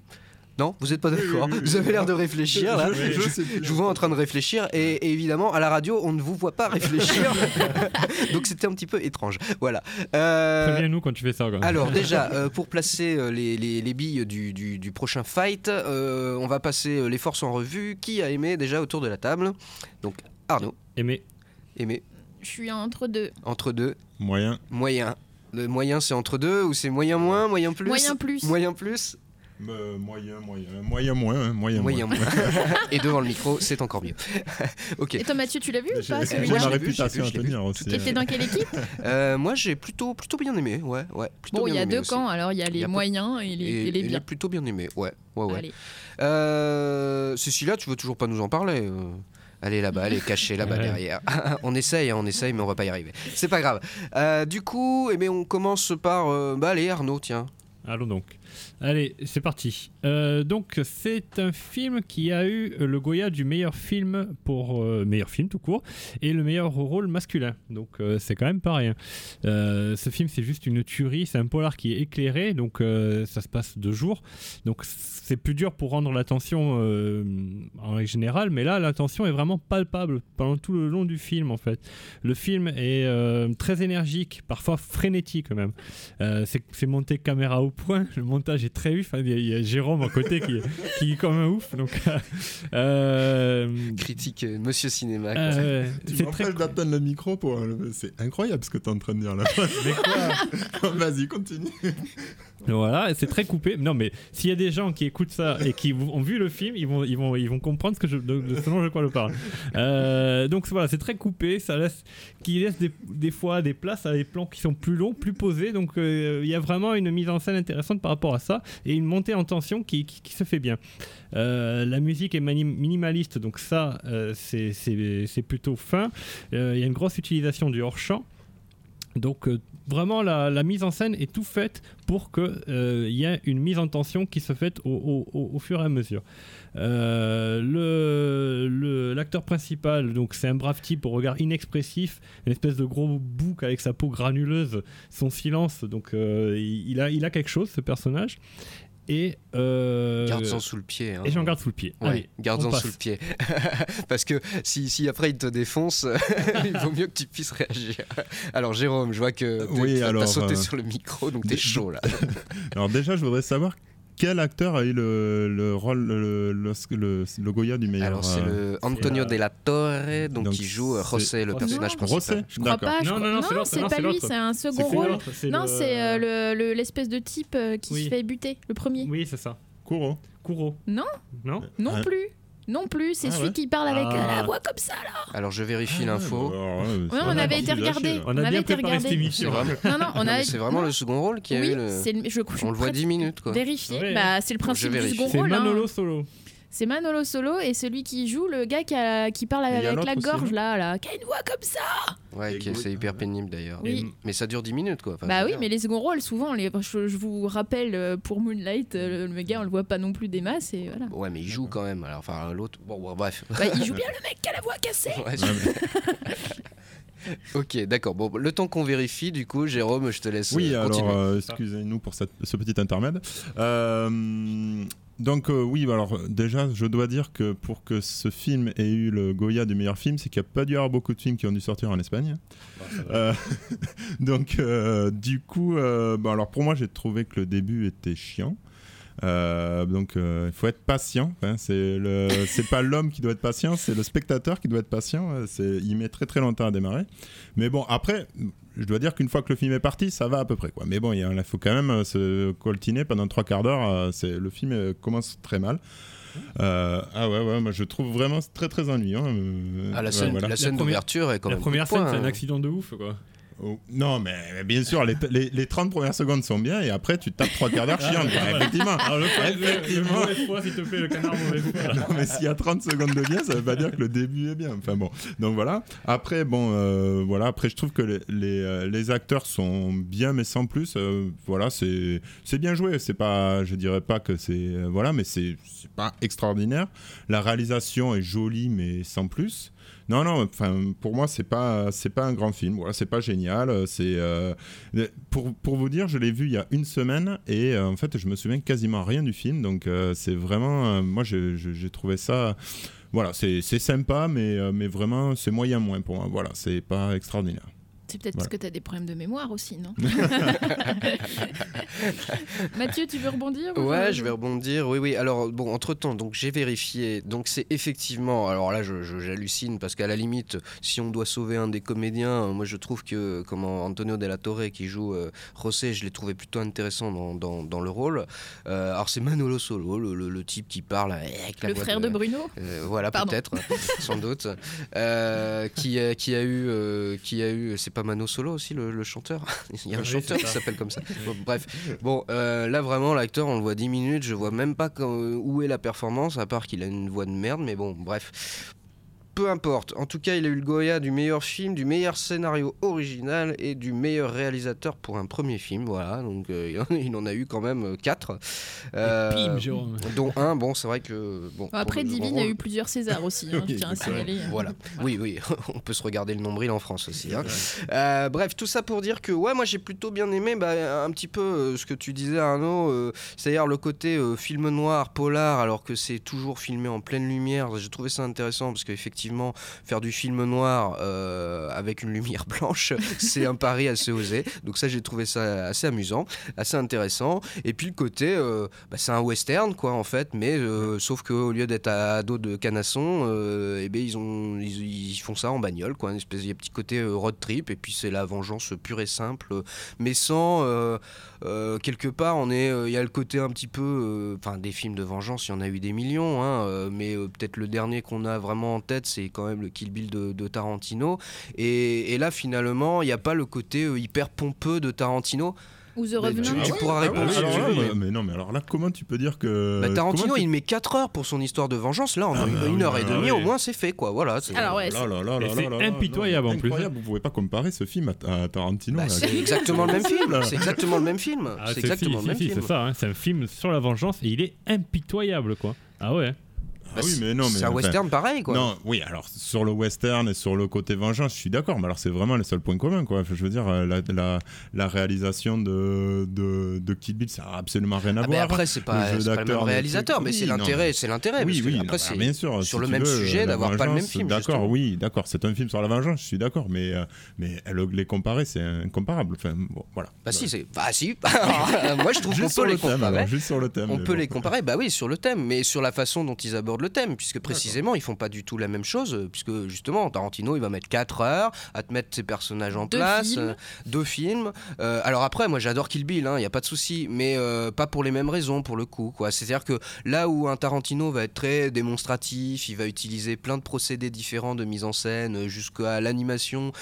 Non, vous n'êtes pas d'accord. oui, oui. Vous avez l'air de réfléchir là. Je- vous vois en train de réfléchir et, et évidemment à la radio on ne vous voit pas réfléchir. Donc c'était un petit peu étrange. Voilà. Euh, Préviens-nous quand tu fais ça. Alors déjà, euh, pour placer euh, les, les- les billes du, du- du prochain fight, euh, on va passer euh, les forces en revue. Qui a aimé déjà autour de la table? Donc Arnaud. Aimé. Aimé. Je suis entre deux. Entre deux. Moyen. Moyen. Le moyen c'est entre deux ou c'est moyen moins, moyen plus? Moyen plus. Moyen plus Euh, moyen, moyen, moyen moins, hein, moyen, Moyen moins. Et devant le micro, c'est encore mieux. ok. Et toi, Mathieu, tu l'as vu ou J'ai pas j'ai celui-là réputation vu, à tenir aussi. Et t'es dans quelle équipe? Euh, moi j'ai plutôt, plutôt bien aimé. Ouais, ouais. plutôt Bon, il y a aimé deux aussi. camps, alors il y a y les pas- moyens et les, et les biens. plutôt bien aimés, ouais. ouais, ouais. Allez. Euh, Cécilia, tu veux toujours pas nous en parler euh? Elle est là-bas, elle est cachée là-bas Ouais. derrière. on essaye, hein, on essaye, mais on va pas y arriver. C'est pas grave. Euh, du coup, eh bien, on commence par. euh, bah, allez, Arnaud, tiens. Allons donc. Allez, c'est parti. Euh, donc, c'est un film qui a eu le Goya du meilleur film pour euh, meilleur film tout court et le meilleur rôle masculin. Donc, euh, c'est quand même pas rien. Ce film, c'est juste une tuerie. C'est un polar qui est éclairé, donc ça se passe de jour. Donc, c'est plus dur pour rendre l'attention en règle générale, mais là, l'attention est vraiment palpable pendant tout le long du film en fait. Le film est très énergique, parfois frénétique même. C'est monté caméra au point, le montage est très vif. hein. Il y, a- il y a Jérôme à côté qui, qui est comme un ouf. Donc, euh, Critique euh, Monsieur Cinéma. quoi. euh, Tu très d'atteindre le micro pour. C'est incroyable ce que tu es en train de dire là. Mais quoi Vas-y, continue. Voilà, c'est très coupé. Non, mais s'il y a des gens qui écoutent ça et qui ont vu le film, ils vont, ils vont, ils vont comprendre ce, que je, de, de ce dont je quoi je parle. Euh, donc voilà, c'est très coupé, ça laisse, qui laisse des, des fois des places à des plans qui sont plus longs, plus posés. Donc euh, il y a vraiment une mise en scène intéressante par rapport à ça et une montée en tension qui, se fait bien. Euh, la musique est minimaliste, donc ça, euh, c'est- plutôt fin. Euh, Il y a une grosse utilisation du hors-champ. Donc vraiment la, mise en scène est tout faite pour qu'il y ait une mise en tension qui se fait au, fur et à mesure. Euh, le- L'acteur principal, donc c'est un brave type au regard inexpressif, une espèce de gros bouc avec sa peau granuleuse, son silence, donc euh, il, il a, il a quelque chose ce personnage. Et euh, Garde-en sous le pied. hein. Et j'en garde sous le pied. Ouais, Allez, garde-en sous le pied. Parce que si, si après il te défonce, il vaut mieux que tu puisses réagir. Alors Jérôme, je vois que Oui, t'as alors, sauté euh, sur le micro, donc t'es chaud là. Alors déjà, je voudrais savoir quel acteur a eu le, le rôle, le, le, le- le Goya du meilleur. Alors c'est euh, le Antonio de la Torre, donc, Donc, qui joue euh, José, le Non. personnage Rosé principal. Je crois Pas, je Non, crois- non, non, c'est non, pas lui, c'est un second rôle. Non, c'est euh, le- le- l'espèce de type euh, qui Oui. se fait buter, le premier. Oui, c'est ça. Kuro. Kuro. Non, Non non plus. Non plus, c'est Ah celui ouais qui parle avec euh, Ah. la voix comme ça là. Alors je vérifie Ah, l'info. ouais, alors, ouais, on avait été regardé. On a avait bien été préparé cette regardé. C'est émission. vraiment, Non, non, on Non, a. mais c'est vraiment le second rôle qui a oui, eu le. c'est le- je, je On le voit prête- 10 minutes quoi. Vérifier, Ouais. bah, c'est le principe du vérifie. second C'est rôle. hein. Manolo Solo. C'est Manolo Solo et celui qui joue le gars qui, a- qui parle avec la aussi, gorge là, là, qui a une voix comme ça. Ouais, c'est hyper pénible d'ailleurs. Oui. Mais ça dure 10 minutes quoi. Enfin, bah oui, mais les seconds rôles, souvent, les, je, je vous rappelle euh, pour Moonlight, euh, le gars on le voit pas non plus des masses et voilà. Ouais, mais il joue quand même. Alors, enfin, l'autre. Bon, bon, bref. Bah, il joue bien le mec qui a la voix cassée. Ouais, je- ok, d'accord. Bon, le temps qu'on vérifie, du coup, Jérôme, je te laisse Oui, euh, alors euh, excusez-nous pour cette- ce petit intermède. Euh, donc euh, oui, alors déjà, je dois dire que pour que ce film ait eu le Goya du meilleur film, c'est qu'il n'y a pas dû y avoir beaucoup de films qui ont dû sortir en Espagne. Euh, donc euh, du coup, bon, alors pour moi, j'ai trouvé que le début était chiant. Donc il faut être patient. hein. c'est le, c'est pas l'homme qui doit être patient, c'est le spectateur qui doit être patient. C'est, il met très très longtemps à démarrer. Mais bon, après, je dois dire qu'une fois que le film est parti, ça va à peu près. Quoi. Mais bon, il y a- il faut quand même euh, se coltiner pendant trois quarts d'heure. euh, c'est, le film euh, commence très mal. Euh, ah ouais, ouais, moi je trouve vraiment très très ennuyant. euh, Ah, la ouais, scène, voilà. la scène première- d'ouverture est quand La même. première coup de scène, c'est un accident de ouf, quoi. Oh, non, mais bien sûr, les, les, les 30 premières secondes sont bien et après tu tapes trois quarts d'heure chiante. quoi, effectivement. Alors, le, le, le, Effectivement. mauvais foi, s'il te plaît, le canard mauvais. Non, mais s'il y a 30 secondes de bien, ça veut pas dire que le début est bien. Enfin bon, donc voilà. Après, bon, euh, voilà. Après, je trouve que les, les, euh, les acteurs sont bien, mais sans plus. Euh, voilà, c'est bien joué. C'est pas, je dirais pas que c'est euh, voilà, mais c'est pas extraordinaire. La réalisation est jolie, mais sans plus. Non, non. Enfin, pour moi, c'est pas, c'est pas un grand film. Voilà, c'est pas génial. euh, C'est euh, pour, pour vous dire, je l'ai vu il y a une semaine et euh, en fait, je me souviens quasiment rien du film. Donc, euh, c'est vraiment, euh, moi, j'ai trouvé ça. Voilà, c'est sympa, mais, euh, mais vraiment, c'est moyen moins pour moi. Voilà, c'est pas extraordinaire. C'est peut-être Voilà. parce que t'as des problèmes de mémoire aussi, non Mathieu, tu veux rebondir ou Ouais, je vais rebondir. Oui, oui. Alors, bon, entre-temps, donc j'ai vérifié. Donc, c'est effectivement. Alors là, je- je- j'hallucine parce qu'à la limite, si on doit sauver un des comédiens, moi, je trouve que comment Antonio de la Torre qui joue euh, José, je l'ai trouvé plutôt intéressant dans, dans, dans le rôle. Euh, alors, c'est Manolo Solo, le, le- le type qui parle avec la Le voix frère de Bruno Euh, voilà, peut-être, sans doute. Euh, qui, a- qui a eu, euh, qui a eu, c'est pas Mano Solo aussi le, le chanteur. Il y a un Oui, chanteur qui s'appelle comme ça. Bon, bref, bon, euh, là vraiment l'acteur, on le voit 10 minutes, je vois même pas quand- où est la performance, à part qu'il a une voix de merde, mais bon, bref. Peu importe. En tout cas, il a eu le Goya du meilleur film, du meilleur scénario original et du meilleur réalisateur pour un premier film. Voilà, donc euh, il en- il en a eu quand même 4. Pim, Jérôme. Dont un, bon, c'est vrai que. Bon, Après, Divine rôle- a eu plusieurs Césars aussi, hein, je tiens à signaler. Voilà, oui, oui, on peut se regarder le nombril en France aussi. hein. Euh, bref, tout ça pour dire que, ouais, moi j'ai plutôt bien aimé bah, un petit peu euh, ce que tu disais, Arnaud, euh, c'est-à-dire le côté euh, film noir, polar, alors que c'est toujours filmé en pleine lumière. J'ai trouvé ça intéressant parce qu'effectivement, faire du film noir euh, avec une lumière blanche, c'est un pari assez osé. Donc, ça, j'ai trouvé ça assez amusant, assez intéressant. Et puis, le côté, euh, bah, c'est un western, quoi, en fait, mais euh, sauf qu'au lieu d'être à dos de canasson, eh ben, ils, ont, ils, ils font ça en bagnole, quoi, une espèce de petit côté road trip, et puis c'est la vengeance pure et simple, mais sans. Euh, quelque part, on est, euh, il y a le côté un petit peu, euh, enfin des films de vengeance, il y en a eu des millions, hein, mais peut-être le dernier qu'on a vraiment en tête, c'est quand même le Kill Bill de, Tarantino. Et, et là, finalement, il n'y a pas le côté hyper pompeux de Tarantino. Ou The Mais Revenant. tu, tu pourras répondre Ah si alors tu veux, mais- non, mais alors là, comment tu peux dire que. Bah, Tarantino, il met 4 heures pour son histoire de vengeance. Là, en Ah, une, bah une heure et ah demie, au moins, c'est fait, quoi. Voilà. c'est- ouais, Oh impitoyable, en plus. Vous pouvez pas comparer ce film à, à Tarantino. Bah, là. c'est exactement le même film. Là. C'est exactement le même film. Ah, c'est exactement si, le même si, si, film. C'est ça, hein, c'est un film sur la vengeance et il est impitoyable, quoi. Ah ouais. Ah oui, mais non, mais c'est un enfin, western pareil, quoi. Non, oui, alors sur le western et sur le côté vengeance, je suis d'accord, mais alors c'est vraiment les seuls points communs, quoi. Je veux dire, euh, la, la, la réalisation de, de, de Kill Bill, ça a absolument rien à Ah, mais voir. après, c'est pas, Le pas le même réalisateur, mais c'est oui, l'intérêt, c'est l'intérêt. Oui, oui, après, non, c'est bien sûr. sur si le même veux, sujet d'avoir pas le même film. D'accord, oui, d'accord, c'est un film sur la vengeance, je suis d'accord, mais, euh, mais le- les comparer, c'est incomparable. Enfin, bon, voilà. Bah si, c'est. Bah si. Moi, je trouve qu'on peut les le comparer. juste sur le thème. On mais peut les comparer, bah oui, sur le thème, mais sur la façon dont ils abordent le thème, puisque précisément, ils font pas du tout la même chose, euh, puisque justement, Tarantino, il va mettre 4 heures à te mettre ses personnages en Deux place, films. euh, deux films. Euh, alors après, moi, j'adore Kill Bill, il n'y a pas de souci, mais euh, pas pour les mêmes raisons, pour le coup, quoi. C'est-à-dire que là où un Tarantino va être très démonstratif, il va utiliser plein de procédés différents de mise en scène, jusqu'à l'animation,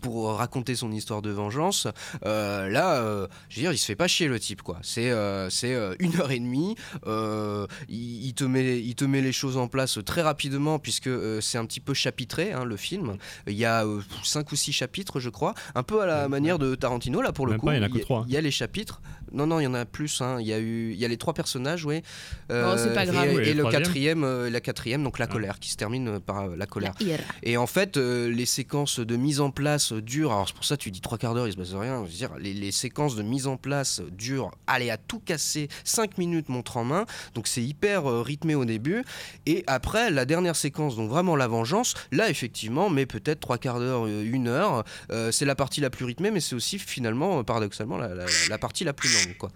pour raconter son histoire de vengeance, là, je veux dire, il se fait pas chier le type, quoi. C'est c'est une heure et demie. il, il te met, il te met les choses en place très rapidement, puisque euh, c'est un petit peu chapitré, hein, le film. Il y a 5 ou 6 chapitres, je crois. Un peu à la manière de Tarantino, là, pour le coup. pas, il y en a que y trois. Il y a les chapitres. Non, non, il y en a plus. hein. Il y a eu, il y a les trois personnages, oui. Oh, pas grave. Et, Oui, et le quatrième, euh, la quatrième, donc la Ah. colère, qui se termine euh, par euh, la colère. La. Et en fait, euh, les séquences de mise en place durent. Alors c'est pour ça que tu dis trois quarts d'heure, il se passe rien. Je veux dire, les, les séquences de mise en place durent. Allez, à tout casser, 5 minutes montre en main. Donc c'est hyper euh, rythmé au début. Et après, la dernière séquence, donc vraiment la vengeance, là effectivement, mais peut-être trois quarts d'heure, euh, une heure. euh, c'est la partie la plus rythmée, mais c'est aussi finalement, euh, paradoxalement, la, la- la partie la plus longue. Quoi.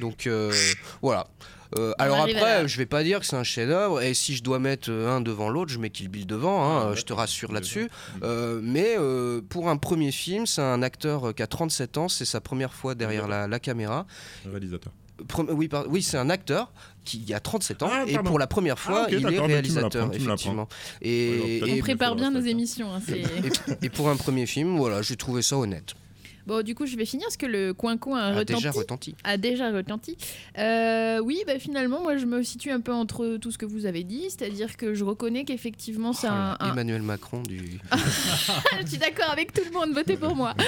Donc euh, voilà. Euh, alors après, je vais pas dire que c'est un chef-d'œuvre, et si je dois mettre un devant l'autre, je mets Kill Bill devant, hein, euh, je te rassure là-dessus. Euh, mais euh, pour un premier film, c'est un acteur qui a 37 ans, c'est sa première fois derrière la, la caméra. Réalisateur. Oui, par- oui c'est un acteur qui a 37 ans, Ah, et pour la première fois, Ah, ok, il est réalisateur, effectivement. Et, alors, et- On prépare bien nos émissions. hein, et- et pour un premier film, voilà, j'ai trouvé ça honnête. Bon, du coup, je vais finir parce que le coin-coin a, A retenti. déjà retenti. A déjà retenti. Euh, oui, bah, finalement, moi, je me situe un peu entre tout ce que vous avez dit, c'est-à-dire que je reconnais qu'effectivement, c'est un, un- Emmanuel Macron du. je suis d'accord avec tout le monde, votez pour moi.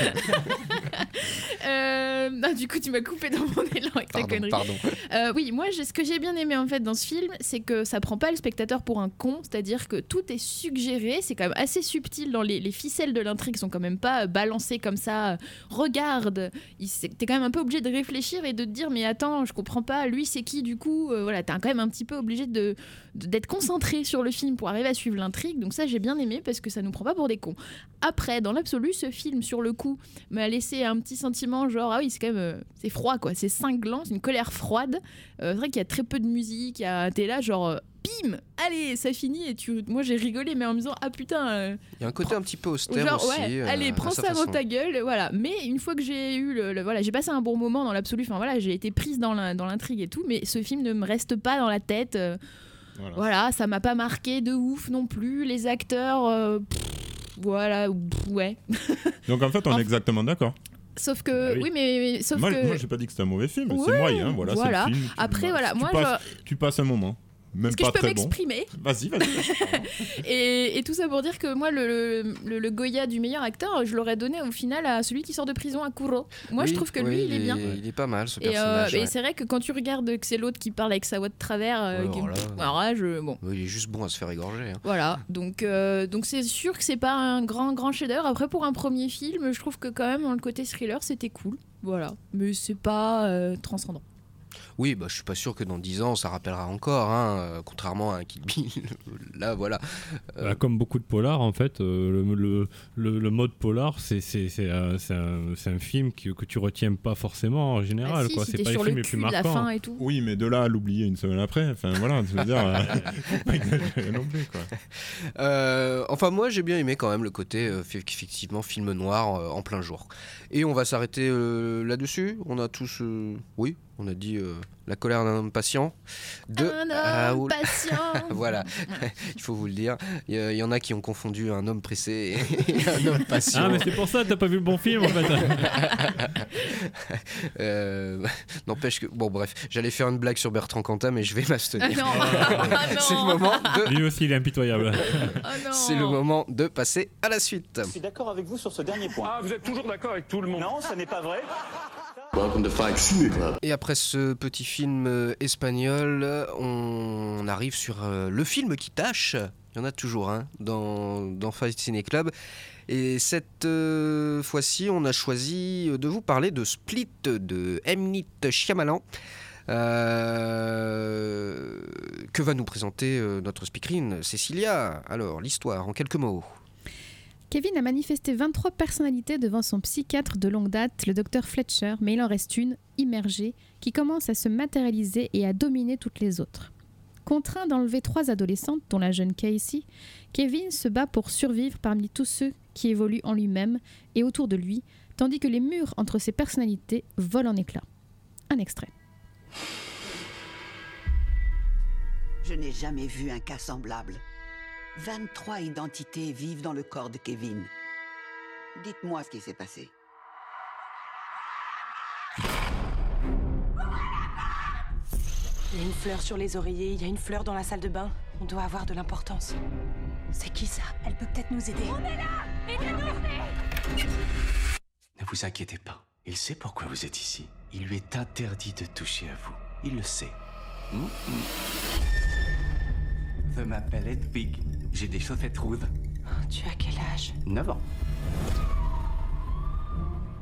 Euh, ah, du coup, tu m'as coupé dans mon élan avec ta connerie. pardon. Euh, oui, moi, ce que j'ai bien aimé en fait dans ce film, c'est que ça prend pas le spectateur pour un con, c'est-à-dire que tout est suggéré, c'est quand même assez subtil dans les, les ficelles de l'intrigue, sont quand même pas balancées comme ça. Regarde, t'es quand même un peu obligé de réfléchir et de te dire, mais attends, je comprends pas, lui c'est qui du coup Euh, Voilà, t'es quand même un petit peu obligé de- d'être concentré sur le film pour arriver à suivre l'intrigue. Donc ça, j'ai bien aimé parce que ça nous prend pas pour des cons. Après, dans l'absolu, ce film sur le coup m'a laissé un petit sentiment genre ah oui, c'est quand même euh, c'est froid quoi, c'est cinglant, c'est une colère froide. Euh, c'est vrai qu'il y a très peu de musique, y a- t'es là genre euh, bim, allez, ça finit et tu moi j'ai rigolé mais en me disant ah putain euh, Il y a un côté un petit peu austère Genre, aussi. ouais, euh, allez, prends ça dans ta gueule, voilà. Mais une fois que j'ai eu le, le- voilà, j'ai passé un bon moment dans l'absolu. Enfin voilà, j'ai été prise dans l'intrigue et tout, mais ce film ne me reste pas dans la tête. euh, Voilà. voilà, ça m'a pas marqué de ouf non plus. Les acteurs, euh, pff, voilà, pff, ouais. Donc en fait, on est exactement d'accord. Sauf que, Bah oui. oui, mais, mais sauf Moi, que. moi j'ai pas dit que c'était un mauvais film, Ouais, c'est moyen, voilà. c'est voilà. le film, tu- Après, voilà, tu moi, passes, je- tu passes un moment. Même Est-ce que pas je peux bon. m'exprimer Vas-y, vas-y. et, et tout ça pour dire que moi, le, le, le Goya du meilleur acteur, je l'aurais donné au final à celui qui sort de prison, à Kuro. Moi, je trouve que oui, lui, il est bien. Il est pas mal ce Et, euh, personnage. et c'est vrai que quand tu regardes que c'est l'autre qui parle avec sa voix de travers, euh, alors là- alors là, je, bon, il est juste bon à se faire égorger. hein. voilà. Donc, euh, donc c'est sûr que c'est pas un grand grand chef-d'œuvre. Après, pour un premier film, je trouve que quand même dans le côté thriller, c'était cool. Voilà, mais c'est pas euh, transcendant. Oui, bah, je suis pas sûr que dans 10 ans ça rappellera encore, hein, euh, contrairement à un Kill Bill. Là, voilà. Euh, Bah, comme beaucoup de polars, en fait, euh, le, le, le- le mode polar, c'est c'est- c'est un, c'est un- c'est un film que, que tu retiens pas forcément en général. Ah si, quoi. si C'est pas les sur films le les plus de la marquants. fin et tout. Oui, mais de là à l'oublier une semaine après, enfin voilà, je veux dire, euh, faut pas exagérer non plus quoi. Euh, enfin, moi j'ai bien aimé quand même le côté euh, effectivement film noir euh, en plein jour. Et on va s'arrêter euh, là-dessus. On a tous, euh, oui, on a dit euh, la colère d'un homme patient. De Un Ah, homme patient. voilà, il faut vous le dire. Il y, en a qui ont confondu un homme pressé et un homme patient. Ah, mais c'est pour ça que t'as pas vu le bon film en fait. Euh, N'empêche que. Bon, bref, j'allais faire une blague sur Bertrand Cantat, mais je vais m'abstenir. Ah non. Ah non. C'est le moment de. Lui aussi, il est impitoyable. C'est le moment de passer à la suite. Je suis d'accord avec vous sur ce dernier point. Ah, vous êtes toujours d'accord avec tout le monde Non, ce n'est pas vrai. Et après ce petit film euh, espagnol, on arrive sur euh, le film qui tâche. Il y en a toujours un dans, dans Fight Ciné Club. Et cette euh, fois-ci, on a choisi de vous parler de Split de M. Night Shyamalan. euh, que va nous présenter notre speakerine Cécilia Alors, l'histoire en quelques mots. Kevin a manifesté 23 personnalités devant son psychiatre de longue date, le docteur Fletcher, mais il en reste une, immergée, qui commence à se matérialiser et à dominer toutes les autres. Contraint d'enlever trois adolescentes, dont la jeune Casey, Kevin se bat pour survivre parmi tous ceux qui évoluent en lui-même et autour de lui, tandis que les murs entre ses personnalités volent en éclats. Un extrait. Je n'ai jamais vu un cas semblable. 23 identités vivent dans le corps de Kevin. Dites-moi ce qui s'est passé. Il y a une fleur sur les oreillers, il y a une fleur dans la salle de bain. On doit avoir de l'importance. C'est qui ça? Elle peut peut-être nous aider. On est là Aidez-nous Ne vous inquiétez pas. Il sait pourquoi vous êtes ici. Il lui est interdit de toucher à vous. Il le sait. Mm, mm. Je m'appelle Edwig. J'ai des chaussettes rouges. Tu as quel âge? 9 ans.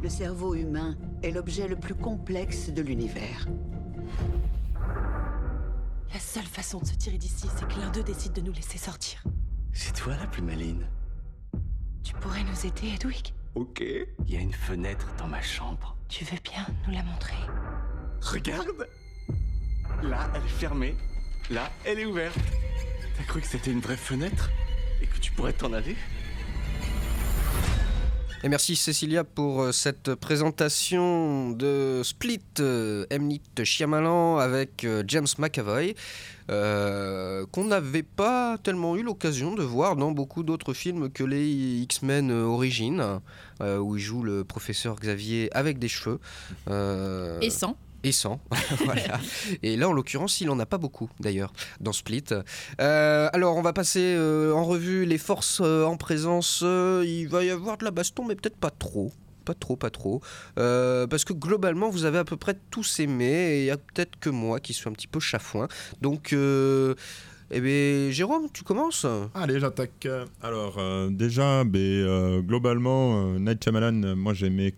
Le cerveau humain est l'objet le plus complexe de l'univers. La seule façon de se tirer d'ici, c'est que l'un d'eux décide de nous laisser sortir. C'est toi la plus maline. Tu pourrais nous aider, Edwig? Ok. Il y a une fenêtre dans ma chambre. Tu veux bien nous la montrer? Regarde Là, elle est fermée. Là, elle est ouverte. T'as cru que c'était une vraie fenêtre Et que tu pourrais t'en aller Et merci Cécilia pour euh, cette présentation de Split euh, M. Night Shyamalan avec euh, James McAvoy, euh, qu'on n'avait pas tellement eu l'occasion de voir dans beaucoup d'autres films que les X-Men euh, Origins, euh, où il joue le professeur Xavier avec des cheveux. euh, Et sans. Et sans. voilà. Et là, en l'occurrence, il en a pas beaucoup, d'ailleurs, dans Split. Euh, alors, on va passer euh, en revue les forces euh, en présence. Il va y avoir de la baston, mais peut-être pas trop. Pas trop, pas trop. Parce que globalement, vous avez à peu près tous aimé, et il y a peut-être que moi qui suis un petit peu chafouin. Donc, eh bien, Jérôme, tu commences? Allez, j'attaque. Alors, déjà, ben, globalement, Night Shyamalan, moi j'aimais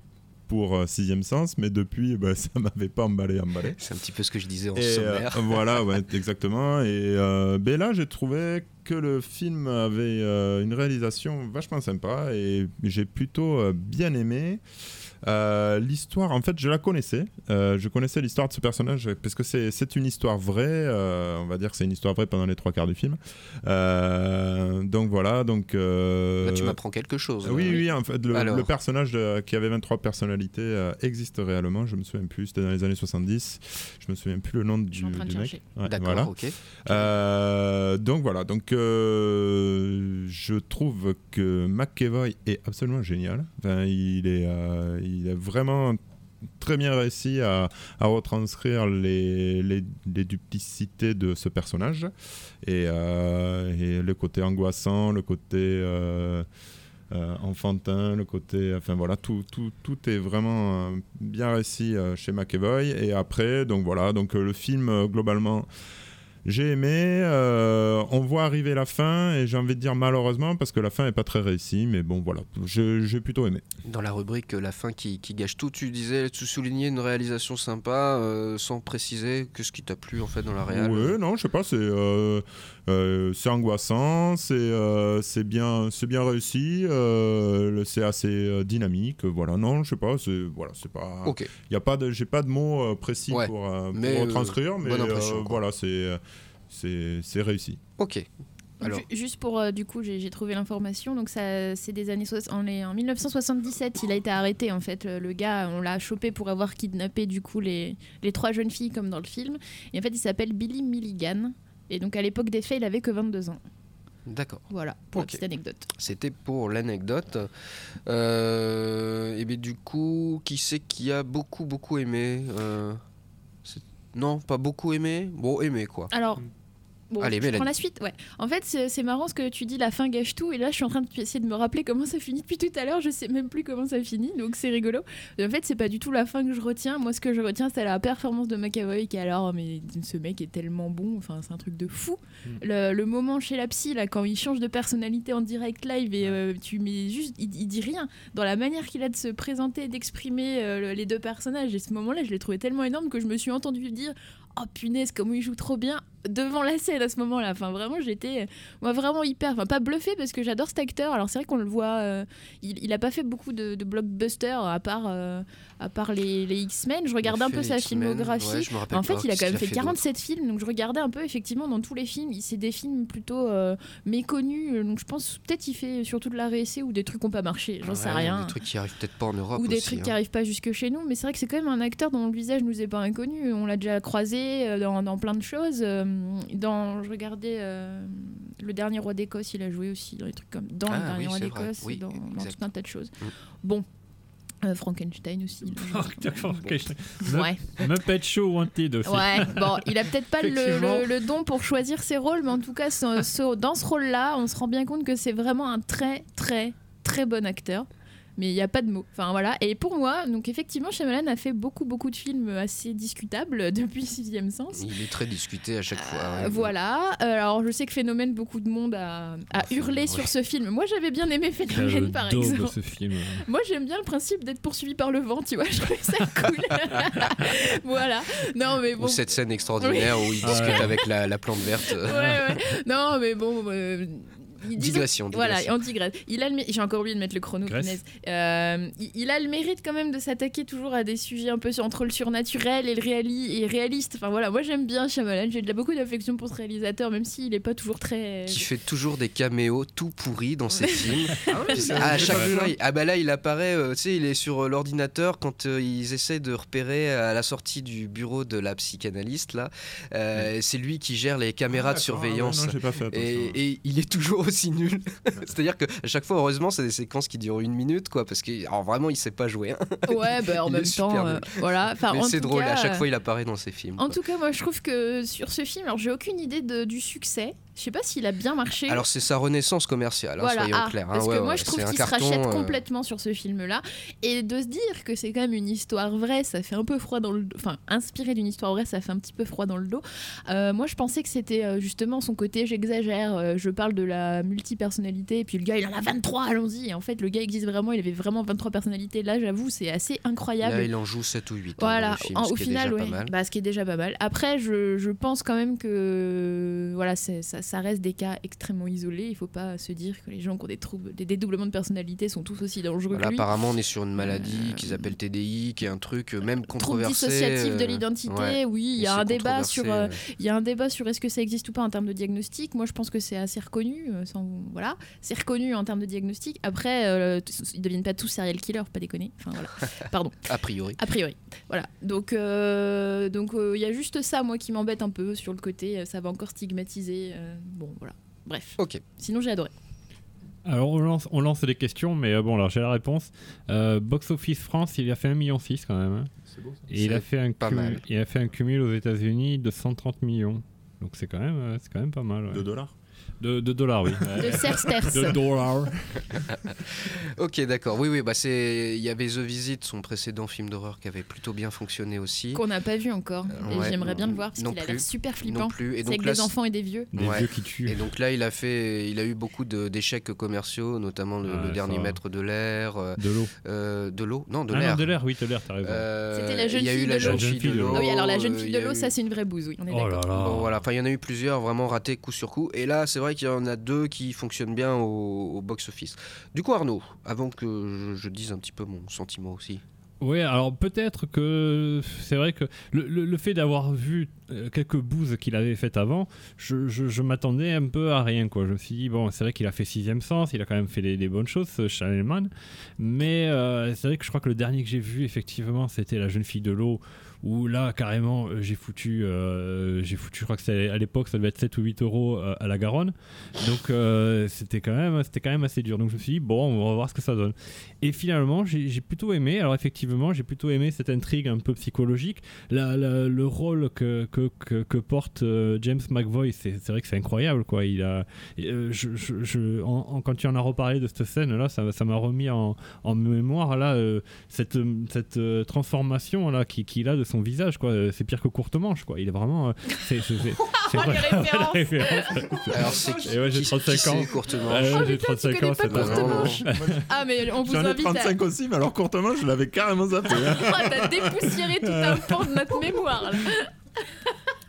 pour euh, Sixième Sens, mais depuis, bah, ça m'avait pas emballé, emballé. C'est un petit peu ce que je disais en Et, euh, sommaire. voilà, ouais, exactement. Et euh, ben là, j'ai trouvé que le film avait une réalisation vachement sympa et j'ai plutôt bien aimé. Euh, l'histoire, en fait, je la connaissais. Euh, je connaissais l'histoire de ce personnage parce que c'est c'est une histoire vraie. euh, on va dire que c'est une histoire vraie pendant les trois quarts du film. Euh, donc voilà. Donc euh, Là, tu m'apprends quelque chose. oui, oui, en fait, le, Alors. le personnage de- qui avait 23 personnalités euh, existe réellement. Je me souviens plus, c'était dans les années 70. Je me souviens plus le nom du, en train de du mec. chercher. D'accord, voilà. ok. Euh, donc voilà, donc euh, je trouve que McEvoy est absolument génial. Enfin, il est, euh, il est vraiment très bien réussi à, à retranscrire les, les, les duplicités de ce personnage et, euh, et le côté angoissant, le côté euh, euh, enfantin, le côté. Enfin voilà, tout, tout, tout est vraiment bien réussi chez McEvoy. Et après, donc voilà, donc le film globalement. J'ai aimé, euh, on voit arriver la fin et j'ai envie de dire malheureusement parce que la fin est pas très réussie, mais bon voilà, j'ai plutôt aimé. Dans la rubrique euh, La fin qui, qui gâche tout, tu disais, tu soulignais une réalisation sympa euh, sans préciser que ce qui t'a plu en fait dans la réal. Ouais, non, je sais pas, c'est euh, c'est angoissant, c'est euh, c'est bien, c'est bien réussi, euh, c'est assez euh, dynamique, voilà. Non, je sais pas, c'est voilà, c'est pas. Ok. Il y a pas de, j'ai pas de mots euh, précis Ouais. pour, euh, pour Mais, euh, retranscrire, euh, voilà, c'est euh, c'est c'est réussi. Ok. Alors, Ju- Juste pour, euh, du coup, j'ai trouvé l'information. Donc, ça, c'est des années. soix- On est en 1977, il a été arrêté en fait. Le, le gars, on l'a chopé pour avoir kidnappé du coup les, les trois jeunes filles comme dans le film. Et en fait, il s'appelle Billy Milligan. Et donc, à l'époque des faits, il avait que 22 ans. d'accord. Voilà, pour la Ok. petite anecdote. C'était pour l'anecdote. Euh, et bien du coup, qui c'est qui a beaucoup beaucoup aimé euh, Non, pas beaucoup aimé? Bon, aimé quoi. Alors. Bon, Allez, je prends la suite. Ouais. En fait, c'est marrant ce que tu dis, la fin gâche tout. Et là, je suis en train d'essayer de me rappeler comment ça finit depuis tout à l'heure. Je sais même plus comment ça finit, donc c'est rigolo. Et en fait, c'est pas du tout la fin que je retiens. Moi, ce que je retiens, c'est la performance de McAvoy qui, alors, mais ce mec est tellement bon. Enfin, c'est un truc de fou. Le, le moment chez la psy, là, quand il change de personnalité en direct live et euh, tu mets juste, il, il dit rien dans la manière qu'il a de se présenter, d'exprimer euh, le- les deux personnages. Et ce moment-là, je l'ai trouvé tellement énorme que je me suis entendu dire oh punaise comment il joue trop bien devant la scène à ce moment-là. Enfin vraiment j'étais moi vraiment hyper enfin pas bluffé parce que j'adore cet acteur. Alors c'est vrai qu'on le voit euh, il, il a pas fait beaucoup de, de blockbusters à part euh, à part les, les X-Men. Je regardais un peu sa filmographie. ouais, en fait il a quand même a fait fait 47 films. Donc je regardais un peu effectivement dans tous les films. Il- c'est des films plutôt euh, méconnus. Euh, donc je pense peut-être il fait surtout de la réessai ou des trucs qui n'ont pas marché. J'en sais rien. Des trucs qui arrivent peut-être pas en Europe ou des aussi, trucs hein. qui arrivent pas jusque chez nous. Mais c'est vrai que c'est quand même un acteur dont le visage nous est pas inconnu. On l'a déjà croisé euh, dans, dans plein de choses. Euh, dans je regardais euh, le dernier roi d'Écosse il a joué aussi dans des trucs comme dans Ah le dernier oui, roi d'Écosse Oui, dans, tout un tas de choses Mm. bon euh, Frankenstein aussi. Frankenstein. Ouais. Muppet Show Wanted aussi. Ouais, bon, il a peut-être pas le, Effectivement. le- le don pour choisir ses rôles, mais en tout cas, ce- ce- dans ce rôle-là, on se rend bien compte que c'est vraiment un très, très, très bon acteur. Mais il n'y a pas de mots. Enfin voilà. Et pour moi, donc effectivement, Shyamalan a fait beaucoup, beaucoup de films assez discutables depuis Sixième Sens. Il est très discuté à chaque fois. Euh, ouais. voilà. Alors, je sais que Phénomène, beaucoup de monde a, a hurlé sur ce film. Moi, j'avais bien aimé Phénomène, par exemple. ce film. Moi, j'aime bien le principe d'être poursuivi par le vent, tu vois. Je trouve ça cool. voilà. Non, mais bon. Ou cette scène extraordinaire Oui. où il discute Ouais. avec la, la plante verte. Ouais, ouais. Non, mais bon. euh, il- disons- Digression, Voilà, digression. on digresse. Il a J'ai encore oublié de mettre le chrono. Euh, il, il a le mérite quand même de s'attaquer toujours à des sujets un peu sur- entre le surnaturel et le réali et réaliste. Enfin voilà, moi j'aime bien Shyamalan. J'ai de la- beaucoup d'affection pour ce réalisateur, même s'il n'est pas toujours très. qui fait toujours des caméos tout pourris dans ses films. ouais, sais, c'est- à chaque fois, il- ah bah là il apparaît, euh, tu sais, il est sur euh, l'ordinateur quand euh, ils essaient de repérer à la sortie du bureau de la psychanalyste là. euh, C'est lui qui gère les caméras de ah ouais, surveillance. non, j'ai pas fait et, et il est toujours aussi nul. C'est-à-dire que à chaque fois, heureusement, c'est des séquences qui durent une minute, quoi, parce que alors vraiment, il sait pas jouer. hein. Ouais, bah en Il même temps, euh, voilà. Enfin, c'est drôle. cas, à chaque euh, fois, il apparaît dans ses films. En quoi. tout cas, moi je trouve que sur ce film, alors j'ai aucune idée de- du succès. Je sais pas s'il a bien marché. Alors c'est sa renaissance commerciale, hein, Voilà, soyons ah, clairs. hein. parce Ouais, que moi ouais, je trouve qu'il se rachète euh, complètement sur ce film-là. Et de se dire que c'est quand même une histoire vraie, ça fait un peu froid dans le dos. Enfin, inspiré d'une histoire vraie, ça fait un petit peu froid dans le dos. Euh, moi je pensais que c'était euh, justement son côté j'exagère, je parle de la multipersonnalité, et puis le gars il en a 23, allons-y. Et en fait, le gars existe vraiment, il avait vraiment 23 personnalités. Là, j'avoue, c'est assez incroyable. Là, il en joue 7 ou 8. Voilà, hein, film, en- ce au final, ouais. Bah, ce qui est déjà pas mal. Après, je, je pense quand même que voilà, c'est- ça, ça reste des cas extrêmement isolés. Il faut pas se dire que les gens qui ont des troubles, des dédoublements de personnalité sont tous aussi dangereux Voilà, que lui. apparemment, on est sur une maladie qu'ils appellent TDI, qui est un truc euh, même Trouble controversé. dissociatif de euh, l'identité, ouais. oui, il y a un débat sur, euh, il y a un débat sur est-ce que ça existe ou pas en termes de diagnostic. Moi, je pense que c'est assez reconnu, euh, sans, voilà, c'est reconnu en termes de diagnostic. Après, euh, ils deviennent pas tous serial killers, pas déconner. Enfin voilà, pardon. A priori. A priori. Voilà. Donc, euh, donc euh, il y a juste ça, moi, qui m'embête un peu sur le côté. euh, Ça va encore stigmatiser. Euh, bon, voilà. Bref. Ok. Sinon, j'ai adoré. Alors on lance, on lance des questions, mais euh, bon, alors j'ai la réponse. Euh, Box Office France, il a fait 1,6 million quand même. hein. C'est beau, ça. Et il C'est a, fait un pas cumul- mal. il a fait un cumul aux États-Unis de 130 millions. Donc c'est quand même, euh, c'est quand même pas mal. ouais. De dollars? De, de dollars, oui. De sersters. De dollars. Ok, d'accord. Oui, oui, bah c'est. Il y avait The Visit, son précédent film d'horreur, qui avait plutôt bien fonctionné aussi. Qu'on n'a pas vu encore. Et Ouais. j'aimerais bien le voir parce qu'il a l'air super flippant. Non plus. Et C'est donc avec là, des enfants et des vieux. Des Ouais. vieux qui tuent. Et donc là, il a fait, il a eu beaucoup de- d'échecs commerciaux, notamment le, Ouais, le dernier va. maître de l'air, euh, De l'eau. euh, de l'eau, non, de Ah l'air. de l'air, oui, de l'air, t'as raison. Euh, C'était la jeune il y a fille eu la de jeune l'eau. fille de l'eau. Ah oui, alors la jeune euh, fille il de l'eau, ça c'est une vraie bouse, oui, on est Oh d'accord. Bon, voilà, enfin il y en a eu plusieurs vraiment ratés coup sur coup. Et là, c'est vrai qu'il y en a deux qui fonctionnent bien au, box-office. Du coup, Arnaud, avant que je, dise un petit peu mon sentiment aussi. Oui, alors peut-être que c'est vrai que le, fait d'avoir vu euh, quelques bouses qu'il avait faites avant, je, m'attendais un peu à rien. Quoi. Je me suis dit, bon, c'est vrai qu'il a fait Sixième Sens, il a quand même fait des, bonnes choses, ce Shyamalan, mais euh, c'est vrai que je crois que le dernier que j'ai vu, effectivement, c'était La jeune fille de l'eau, où là, carrément, euh, j'ai foutu, euh, j'ai foutu, je crois que c'était à l'époque, ça devait être 7 ou 8 euros euh, à la Garonne. Donc c'était quand, même- c'était quand même assez dur. Donc je me suis dit, bon, on va voir ce que ça donne. Et finalement, j'ai j'ai plutôt aimé. Alors effectivement, j'ai plutôt aimé cette intrigue un peu psychologique. La- le rôle que, que, que, porte James McVoy, c'est c'est vrai que c'est incroyable. Quoi. Il a, je, je- je- quand tu en as reparlé de cette scène-là, ça ça m'a remis en, en mémoire là, cette, cette transformation là qu'il qu'il a de son visage. quoi. Euh, C'est pire que courte manche. Quoi. Il est vraiment... euh, c'est référence. Alors, c'est ouais, j'ai qui- 35 qui ans. c'est, Courte Manche Ouais, Oh, j'ai putain, tu 35 connais ans, pas c'est Courte Manche Ah mais on vous J'en ai invite à... 35 aussi, mais alors courtement, je l'avais carrément zappé. hein. Ah, T'as dépoussiéré tout un pan de notre mémoire.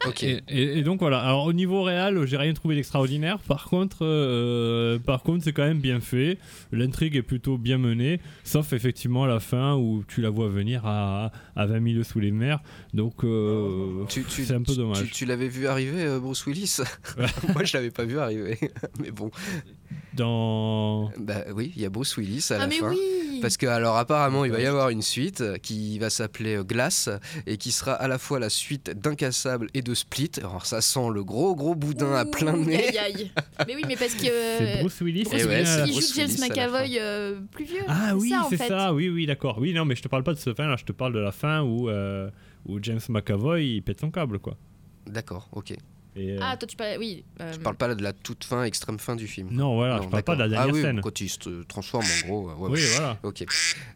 Ok. Et, et- et donc voilà. Alors au niveau réel, j'ai rien trouvé d'extraordinaire. Par contre, euh, par contre, c'est quand même bien fait. L'intrigue est plutôt bien menée, sauf effectivement à la fin où tu la vois venir à, à 20 000 sous les mers. Donc euh, c'est un peu dommage. Tu, tu l'avais vu arriver, euh, Bruce Willis? Moi, je l'avais pas vu arriver. mais bon. Dans Bah oui, il y a Bruce Willis à Ah la mais fin. oui Parce que alors apparemment il va y avoir une suite euh, qui va s'appeler euh, Glace et qui sera à la fois la suite d'Incassable et de Split. Alors ça sent le gros gros boudin à plein nez. aïe, aïe. Mais oui, mais parce que... c'est Bruce Willis. Bruce Eh ouais, Willis, c'est il Bruce joue James McAvoy euh, plus vieux. Ah c'est oui, ça, en c'est fait. ça. Oui, oui, d'accord. Oui, non, mais je te parle pas de ce fin là. Je te parle de la fin où euh, où James McAvoy il pète son câble quoi. D'accord, ok. Et, euh, Ah, toi tu parles... Oui. euh, Je parle pas là de la toute fin, extrême fin du film. Non, voilà, je parle pas de la dernière ah, oui, scène. Quand il se transforme en gros. euh, ouais, Oui, voilà. Ok.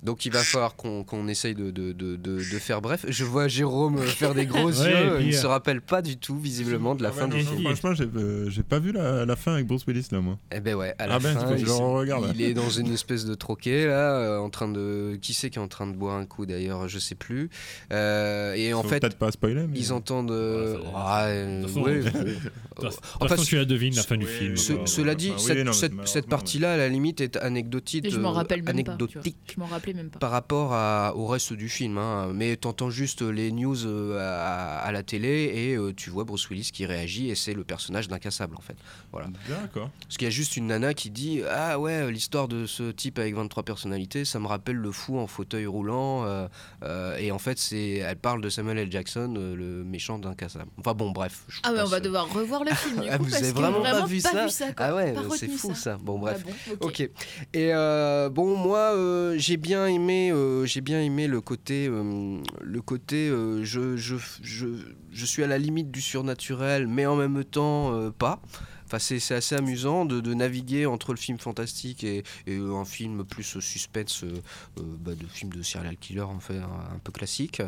Donc il va falloir qu'on qu'on essaye de, de, de, de- de faire bref. Je vois Jérôme faire des gros Ouais, yeux. puis, il ne euh, se rappelle pas du tout visiblement de la fin non, du non, film. franchement, j'ai euh, j'ai pas vu la, la fin avec Bruce Willis là, moi. Eh ben ouais, à la Ah ben, fin, il, regarde. il est dans une espèce de troquet là, euh, en train de. Qui c'est qui est en train de boire un coup d'ailleurs Je sais plus. Euh, et en fait, peut-être pas spoiler, mais. ils entendent. euh, ah, euh, ouais, de bon. toute façon, Enfin, tu la devines la fin du oui, film. ce- bah, cela bah, dit, bah, oui, cette, cette partie-là, à la limite, est anecdotique. Je m'en euh, rappelle même pas. tu vois. anecdotique Je m'en rappelais même pas. par rapport à- au reste du film. hein. Mais t'entends juste les news euh, à, à la télé et euh, tu vois Bruce Willis qui réagit et c'est le personnage d'incassable en fait. Voilà. D'accord. Parce qu'il y a juste une nana qui dit Ah ouais, l'histoire de ce type avec 23 personnalités, ça me rappelle le fou en fauteuil roulant. euh, euh, et en fait, c'est, elle parle de Samuel L. Jackson, euh, le méchant d'incassable. Enfin bon, bref. je Ah mais on passe, va devoir revoir le film du ah, coup vous parce avez que vraiment, vraiment pas vu ça. Ah ouais, c'est fou ça. Bon bref. Ah bon, ok. Ok. Et euh, bon, moi, euh, j'ai bien aimé, euh, j'ai bien aimé le côté, le côté, je, je, je, je suis à la limite du surnaturel, mais en même temps pas. Enfin, c'est assez amusant de, de naviguer entre le film fantastique et, et, euh, un film plus suspense, euh, euh, bah, de film de serial killer, en fait, un, un peu classique.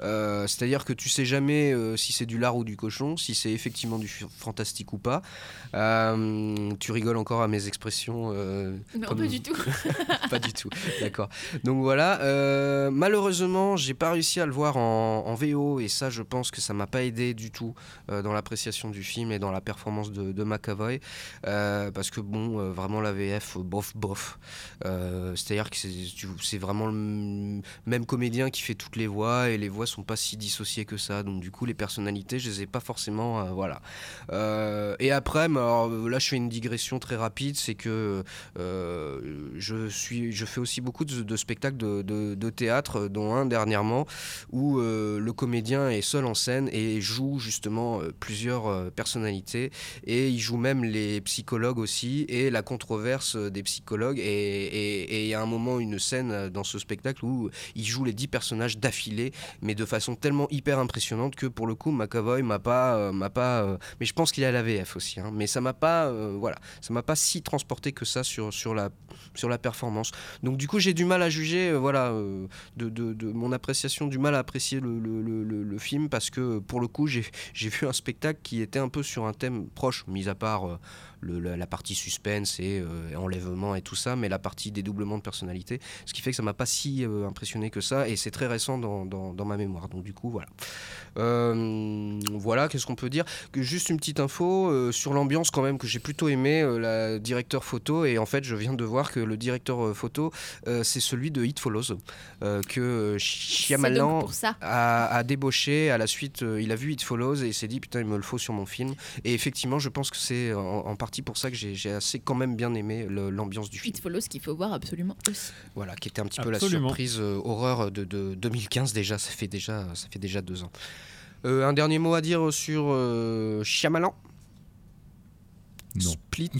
Euh, C'est-à-dire que tu sais jamais euh, si c'est du lard ou du cochon, si c'est effectivement du fantastique ou pas. Tu rigoles encore à mes expressions. Non, comme- pas du tout. pas du tout, d'accord. Donc voilà, malheureusement, j'ai pas réussi à le voir en, en VO et ça, je pense que ça m'a pas aidé du tout dans l'appréciation du film et dans la performance de, de McAvoy euh, parce que bon, euh, vraiment la VF, euh, bof, bof. C'est-à-dire que c'est vraiment le même comédien qui fait toutes les voix et les voix sont pas si dissociées que ça. Donc du coup, les personnalités, je les ai pas forcément, voilà. Et après, alors, là, je fais une digression très rapide, c'est que je, suis, je fais aussi beaucoup de, spectacles de, théâtre, dont un dernièrement, où le comédien est seul en scène et joue justement plusieurs personnalités. Et il joue même les psychologues aussi et la controverse des psychologues. Et il y a un moment, une scène dans ce spectacle où il joue les 10 personnages d'affilée, mais de façon tellement hyper impressionnante que pour le coup, McAvoy m'a pas, euh, m'a pas. euh, mais je pense qu'il à la VF aussi. hein, mais ça m'a pas, euh, voilà, ça m'a pas si transporté que ça sur sur la sur la performance. Donc du coup, j'ai du mal à juger, voilà, de, de- mon appréciation, du mal à apprécier le, le- le- film parce que pour le coup, j'ai vu un spectacle qui était un peu sur un thème proche, mis à part euh, le- la, la partie suspense et euh, enlèvement et tout ça, mais la partie dédoublement de personnalité, ce qui fait que ça m'a pas si euh, impressionné que ça et c'est très récent dans, dans- dans ma mémoire. Donc du coup, voilà. Euh, voilà, qu'est-ce qu'on peut dire? Que Juste une petite info sur l'ambiance quand même que j'ai plutôt aimé, la directeur photo. Et en fait je viens de voir que le directeur photo c'est celui de It Follows que Shyamalan a, a débauché. À la suite il a vu It Follows et il s'est dit putain il me le faut sur mon film. Et effectivement je pense que c'est en, en partie pour ça que j'ai assez quand même bien aimé l'ambiance du film It Follows qu'il faut voir absolument aussi. voilà qui était un petit peu la surprise euh, horreur de, de 2015 déjà ça fait déjà ça fait déjà deux ans Euh, un dernier mot à dire sur euh, Shyamalan? Non. Split?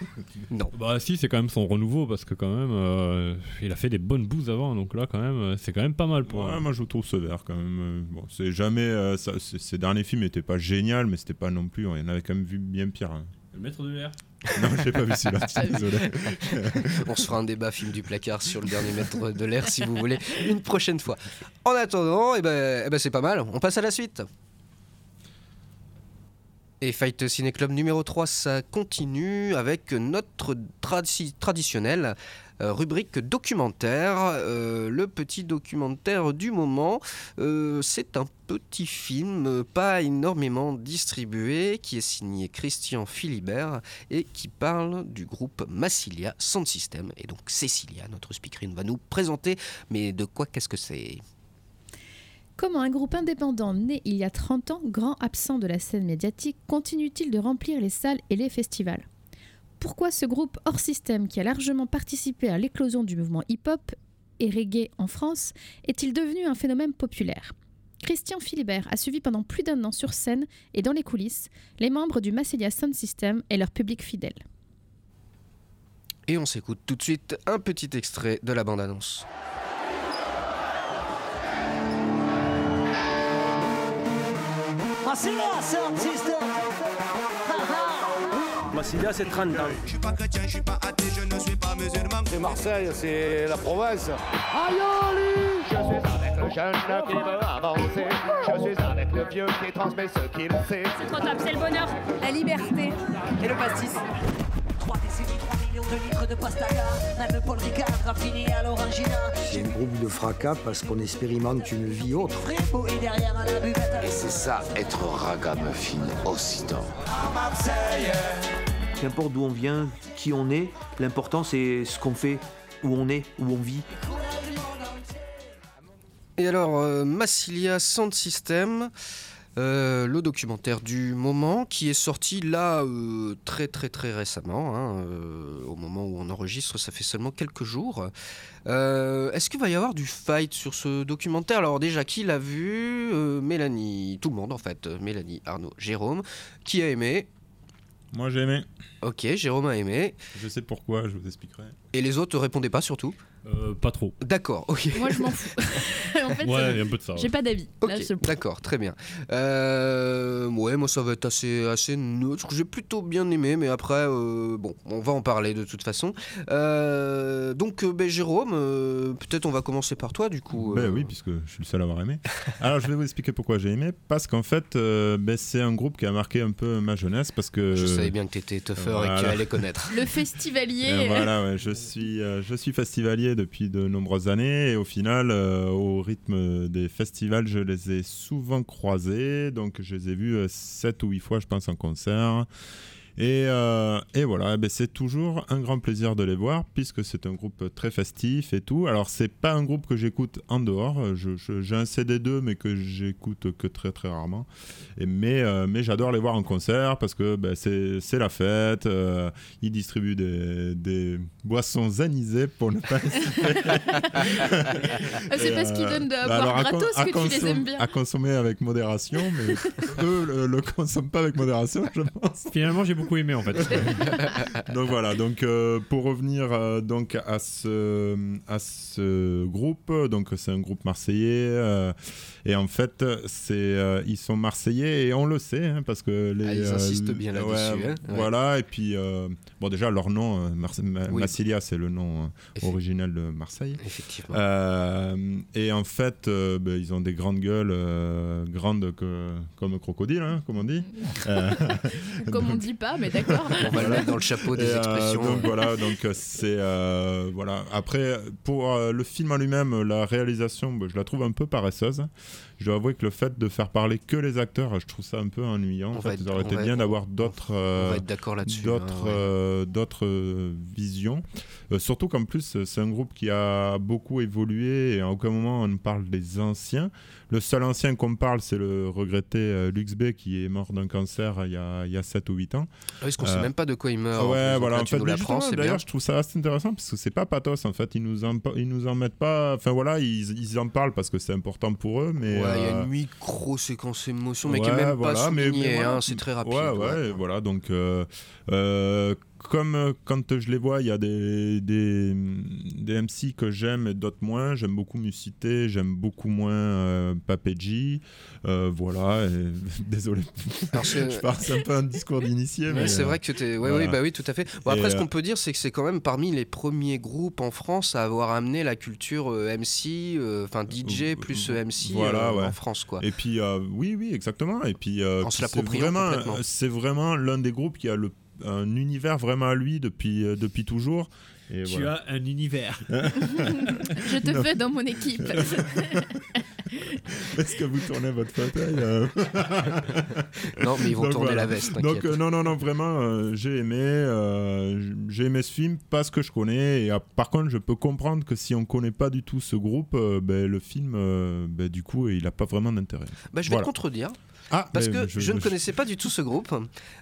Non. Bah si, c'est quand même son renouveau parce que quand même, euh, il a fait des bonnes bouses avant, donc là quand même, c'est quand même pas mal pour. Ouais, moi je trouve sévère quand même. Bon, c'est jamais. euh, ça, ces derniers films n'étaient pas géniaux, mais c'était pas non plus. On en avait quand même vu bien pire. hein. Le maître de l'air. Non, j'ai pas vu celui-là. Désolé. On se fera un débat film du placard sur le dernier mètre de l'air si vous voulez une prochaine fois. En attendant, eh ben, eh ben, c'est pas mal. On passe à la suite. Et Fight Ciné Club numéro 3, ça continue avec notre tradi- traditionnelle euh, rubrique documentaire. Euh, le petit documentaire du moment, euh, c'est un petit film euh, pas énormément distribué qui est signé Christian Philibert et qui parle du groupe Massilia Sound System. Et donc Cécilia, notre speakerine, va nous présenter. Mais de quoi qu'est-ce que c'est? Comment un groupe indépendant né il y a 30 ans, grand absent de la scène médiatique, continue-t-il de remplir les salles et les festivals? Pourquoi ce groupe hors système qui a largement participé à l'éclosion du mouvement hip-hop et reggae en France est-il devenu un phénomène populaire? Christian Philibert a suivi pendant plus d'un an sur scène et dans les coulisses les membres du Massilia Sound System et leur public fidèle. Et on s'écoute tout de suite un petit extrait de la bande-annonce. Massilia Sound System. Massilia, c'est 30 ans. Je suis pas chrétien, je suis pas athée, je ne suis pas musulman. C'est Marseille, c'est la province. Aïoli Je suis avec le jeune qui veut avancer. Je suis avec le vieux qui transmet ce qu'il sait. C'est trop top, c'est le bonheur. La liberté et le pastis. 3 décennies, 3 millions de litres de pastaga. Même Paul Ricard raffiné à l'orangina. C'est un groupe de fracas parce qu'on expérimente une vie autre. Est derrière à la buvette. Et c'est ça, être ragamuffin occident. À Marseille. Qu'importe d'où on vient, qui on est, l'important c'est ce qu'on fait, où on est, où on vit. Et alors, euh, Massilia Sound System, euh, le documentaire du moment qui est sorti là euh, très très très récemment, hein, au moment où on enregistre, ça fait seulement quelques jours. Est-ce qu'il va y avoir du fight sur ce documentaire? Alors déjà, qui l'a vu? Mélanie, tout le monde en fait, Mélanie, Arnaud, Jérôme, qui a aimé Moi j'ai aimé. Ok, Jérôme a aimé. Je sais pourquoi, je vous expliquerai. Et les autres répondaient pas surtout Euh, pas trop. D'accord, ok. Moi, je m'en fous. en fait, Ouais, il y a un peu de ça, J'ai ouais. pas d'avis. Là, Ok, c'est- d'accord, très bien. Euh, ouais, moi ça va être assez, assez neutre. J'ai plutôt bien aimé, mais après, euh, bon, on va en parler de toute façon. Euh, donc, ben, Jérôme, euh, peut-être on va commencer par toi du coup. Ben oui, puisque je suis le seul à avoir aimé. Alors je vais vous expliquer pourquoi j'ai aimé. Parce qu'en fait, euh, ben, c'est un groupe qui a marqué un peu ma jeunesse. Parce que Je savais bien que t'étais tougher et que tu allais connaître. Le festivalier. Et voilà, ouais, je, suis, euh, je suis festivalier depuis de nombreuses années et au final, euh, au rythme des festivals, je les ai souvent croisés. Donc, je les ai vus euh, sept ou huit fois, je pense, en concert. Et, euh, et voilà, eh ben, c'est toujours un grand plaisir de les voir puisque c'est un groupe très festif et tout. Alors, c'est pas un groupe que j'écoute en dehors. Je- je- J'ai un CD 2 mais que j'écoute que très très rarement. Et, mais euh, mais j'adore les voir en concert parce que ben, c'est la fête. euh, ils distribuent des, des boissons anisées pour ne pas. Ah, c'est parce qu'ils donnent de bah boire gratos que tu les aimes bien. À consommer avec modération, mais eux le, le consomment pas avec modération, je pense. Finalement, j'ai beaucoup aimé en fait. donc voilà, donc euh, pour revenir euh, donc à ce à ce groupe, donc c'est un groupe marseillais euh, et en fait c'est euh, ils sont marseillais et on le sait hein, parce que les Ah, ils euh, insistent bien ouais, là-dessus, hein. Ouais. Voilà et puis euh, bon déjà leur nom Oui. Massilia c'est le nom euh, original de Marseille. Effectivement. Euh, et en fait euh, ben, ils ont des grandes gueules euh, grandes que, comme crocodile hein, comme on dit. Euh, Comme on dit pas, mais d'accord. On va le mettre dans le chapeau des et, euh, expressions. donc voilà, donc euh, c'est euh, voilà. Après, pour euh, le film en lui-même, la réalisation, bah, je la trouve un peu paresseuse. Je dois avouer que le fait de faire parler que les acteurs, je trouve ça un peu ennuyant. En fait, il aurait été va bien d'avoir d'autres, euh, être d'accord là-dessus, d'autres, hein, ouais. euh, euh, visions. Euh, surtout qu'en plus, c'est un groupe qui a beaucoup évolué et à aucun moment on ne parle des anciens. Le seul ancien qu'on parle, c'est le regretté Lux B qui est mort d'un cancer il y a, il y a 7 ou 8 ans. Ah parce qu'on sait même pas de quoi il meurt, Ouais, voilà. là, en fait, D'ailleurs, je trouve ça assez intéressant parce que c'est pas pathos en fait. Ils nous en, ils nous en mettent pas. Enfin voilà, ils, ils en parlent parce que c'est important pour eux, mais. Ouais, il y a euh, une micro-séquence émotion, mais qui est ouais, même voilà, pas soulignée, hein, c'est très rapide. Ouais, ouais, voilà. Donc, euh, euh, comme euh, quand je les vois, il y a des, des, des MC que j'aime et d'autres moins. J'aime beaucoup Musité, j'aime beaucoup moins euh, Papéji. Euh, voilà, et, désolé. C'est- je pars, c'est un peu un discours d'initié. Ouais, mais, c'est euh, vrai que t'es. Ouais, voilà. oui, bah oui, tout à fait. Bon, Et, après, ce qu'on peut dire, c'est que c'est quand même parmi les premiers groupes en France à avoir amené la culture MC, enfin DJ plus MC voilà, ouais. en France, quoi. Et puis, oui, oui, exactement. Et puis, c'est vraiment, vraiment l'un des groupes qui a le, un univers vraiment à lui depuis, euh, depuis toujours. Et Tu voilà. as un univers. Je te Non. fais dans mon équipe. Est-ce que vous tournez votre fauteuil euh Non, mais ils vont Donc, tourner voilà. la veste, Donc euh, non, non, non, vraiment, euh, j'ai aimé, euh, j'ai aimé ce film parce que je connais. Et euh, par contre, je peux comprendre que si on connaît pas du tout ce groupe, euh, ben, le film, euh, ben, du coup, il a pas vraiment d'intérêt. Bah, je vais Voilà. te contredire. Ah, parce que je- je, ne je- connaissais pas du tout ce groupe.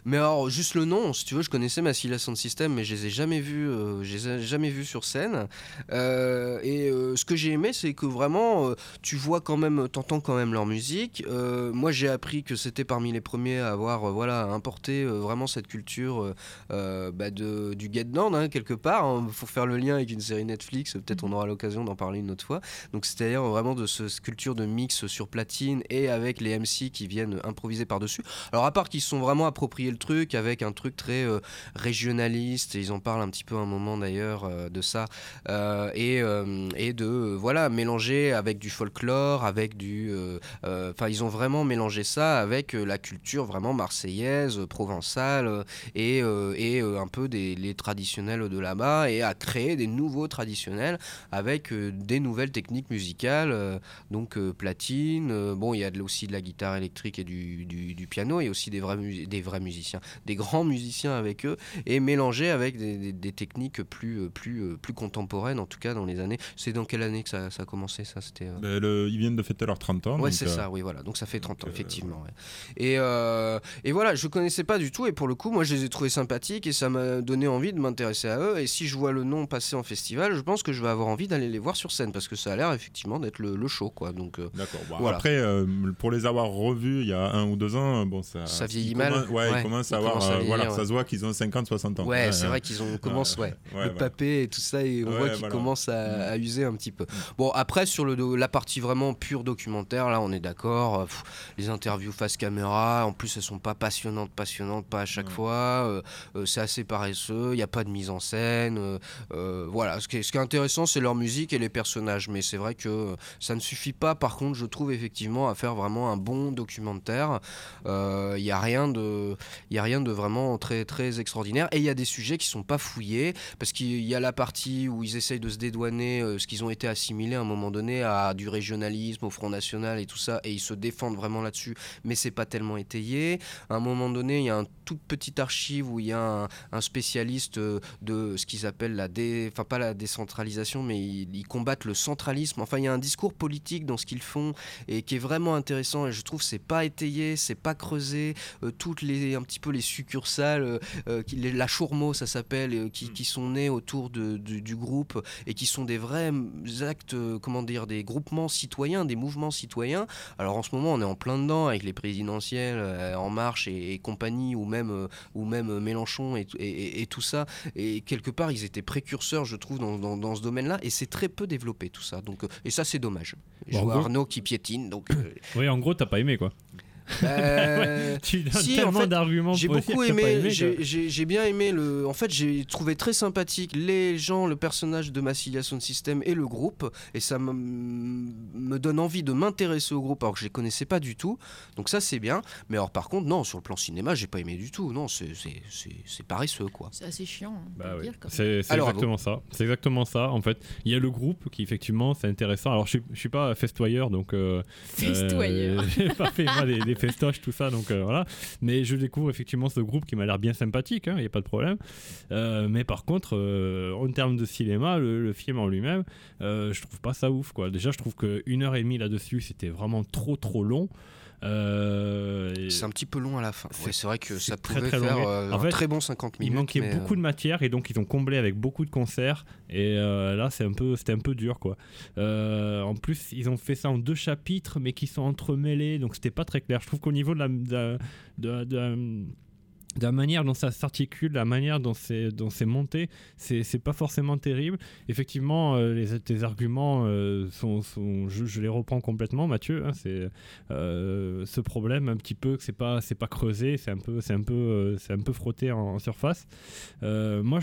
Mais alors, juste le nom, si tu veux, je connaissais Massilia Sound System, mais je les ai jamais vus, euh, je les ai jamais vus sur scène. Euh, et euh, ce que j'ai aimé, c'est que vraiment, euh, tu vois quand même, t'entends quand même leur musique. Moi, j'ai appris que c'était parmi les premiers à avoir, voilà, importé vraiment cette culture bah, de, du get down, hein, quelque part. hein. Faut faire le lien avec une série Netflix. Peut-être on aura l'occasion d'en parler une autre fois. Donc, c'est-à-dire vraiment de ce, cette culture de mix sur platine et avec les MC qui viennent improviser par-dessus. Alors, à part qu'ils se sont vraiment approprié le truc avec un truc très euh, régionaliste, et ils en parlent un petit peu un moment d'ailleurs euh, de ça, euh, et, et de voilà mélanger avec du folklore, avec du. Enfin, ils ont vraiment mélangé ça avec la culture vraiment marseillaise, provençale, et, et un peu des traditionnels de là-bas, et à créer des nouveaux traditionnels avec des nouvelles techniques musicales, donc platine. bon, il y a aussi de la guitare électrique et du, du- du piano, et aussi des vrais, des vrais musiciens, des grands musiciens avec eux, et mélangé avec des, des- des techniques plus, euh, plus, euh, plus contemporaines, en tout cas dans les années. C'est dans quelle année que ça, ça a commencé ça? C'était. euh, Ben, le- ils viennent de fêter leurs 30 ans. Ouais, c'est euh, ça, oui, voilà. Donc ça fait 30 ans, effectivement. ouais. Et, et voilà, je connaissais pas du tout, et pour le coup, moi, je les ai trouvés sympathiques, et ça m'a donné envie de m'intéresser à eux. Et si je vois le nom passer en festival, je pense que je vais avoir envie d'aller les voir sur scène, parce que ça a l'air effectivement d'être le, le show, quoi. Donc, D'accord. Bon, voilà. Après, pour les avoir revus il y a un ou deux ans, bon, ça, Ça vieillit mal. commencent- Ouais, Ouais, ils commencent à avoir. à euh, vieillir, voilà, ouais. ça se voit qu'ils ont 50, 60 ans. Ouais, c'est vrai qu'ils ont commencent, ouais, le papé et tout ça, et on voit qu'ils voilà. commencent à, à user un petit peu. Bon, après sur le la partie vraiment pure documentaire, là, on est d'accord. euh, les interviews face caméra, en plus, elles sont pas passionnantes, passionnantes, pas à chaque fois. euh, c'est assez paresseux. Il n'y a pas de mise en scène. euh, voilà. Ce qui est, ce qui est intéressant, c'est leur musique et les personnages. Mais c'est vrai que ça ne suffit pas. Par contre, je trouve effectivement à faire vraiment un bon documentaire. Euh, Il n'y a rien de, a rien de vraiment très très extraordinaire. Et il y a des sujets qui sont pas fouillés parce qu'il y a la partie où ils essayent de se dédouaner euh, ce qu'ils ont été assimilés à un moment donné à du régionalisme, au Front National et tout ça, et ils se défendent vraiment là-dessus. Mais c'est pas tellement étayé. À un moment donné, il y a un toute petite archive où il y a un, spécialiste euh, de ce qu'ils appellent la dé, enfin pas la décentralisation, mais ils, ils combattent le centralisme. Enfin, il y a un discours politique dans ce qu'ils font et qui est vraiment intéressant. Et je trouve c'est pas étayé, c'est pas creusé, euh, toutes les un petit peu les succursales, euh, euh, qui- les- la Chourmeau ça s'appelle, euh, qui, qui sont nées autour de- du, du groupe et qui sont des vrais mm, actes, comment dire, des groupements citoyens, des mouvements citoyens. Alors en ce moment on est en plein dedans avec les présidentielles, euh, En Marche et, et compagnie, ou même euh, ou même Mélenchon et, et- et- et tout ça. Et quelque part ils étaient précurseurs, je trouve, dans, dans- dans ce domaine-là, et c'est très peu développé tout ça. Donc et ça c'est dommage. Je Bon, en vois gros- Arnaud qui piétine, donc. Oui, en gros, t'as pas aimé quoi. Euh, Ouais, tu donnes si, tellement en fait, d'arguments J'ai beaucoup aimé, aimé, j'ai- bien aimé le. En fait, j'ai trouvé très sympathique les gens, le personnage de Massilia Sound System et le groupe, et ça me, me donne envie de m'intéresser au groupe alors que je les connaissais pas du tout. Donc ça c'est bien. Mais alors par contre, non, sur le plan cinéma, j'ai pas aimé du tout. Non, c'est c'est- c'est- c'est paresseux quoi. C'est assez chiant. hein, Bah oui. C'est exactement ça. C'est exactement ça. En fait, il y a le groupe qui effectivement c'est intéressant. Alors je suis, je suis pas festoyeur donc. euh, Festoyeur. euh, J'ai pas fait moi des, des festoches tout ça donc euh, voilà. Mais je découvre effectivement ce groupe qui m'a l'air bien sympathique. Il n'y a pas de problème. Euh, mais par contre, euh, en termes de cinéma, le, le film en lui-même, je trouve pas ça ouf quoi. Déjà, je trouve que une heure et demie là-dessus, c'était vraiment trop trop long. Euh, C'est un petit peu long à la fin. Ouais, c'est vrai que ça très, pouvait très faire long. euh, En un fait, très bon 50 minutes. Il manquait mais, beaucoup euh, de matière et donc ils ont comblé avec beaucoup de concerts et euh, là c'est un peu c'était un peu dur quoi. Euh, en plus ils ont fait ça en deux chapitres mais qui sont entremêlés donc c'était pas très clair. Je trouve qu'au niveau de la, de, la manière dont ça s'articule, la manière dont c'est dont c'est monté, c'est pas forcément terrible. Effectivement, euh, les tes arguments euh, sont, je, les reprends complètement, Mathieu. hein, c'est euh, ce problème un petit peu que c'est pas pas creusé, c'est un peu frotté en, surface. Moi,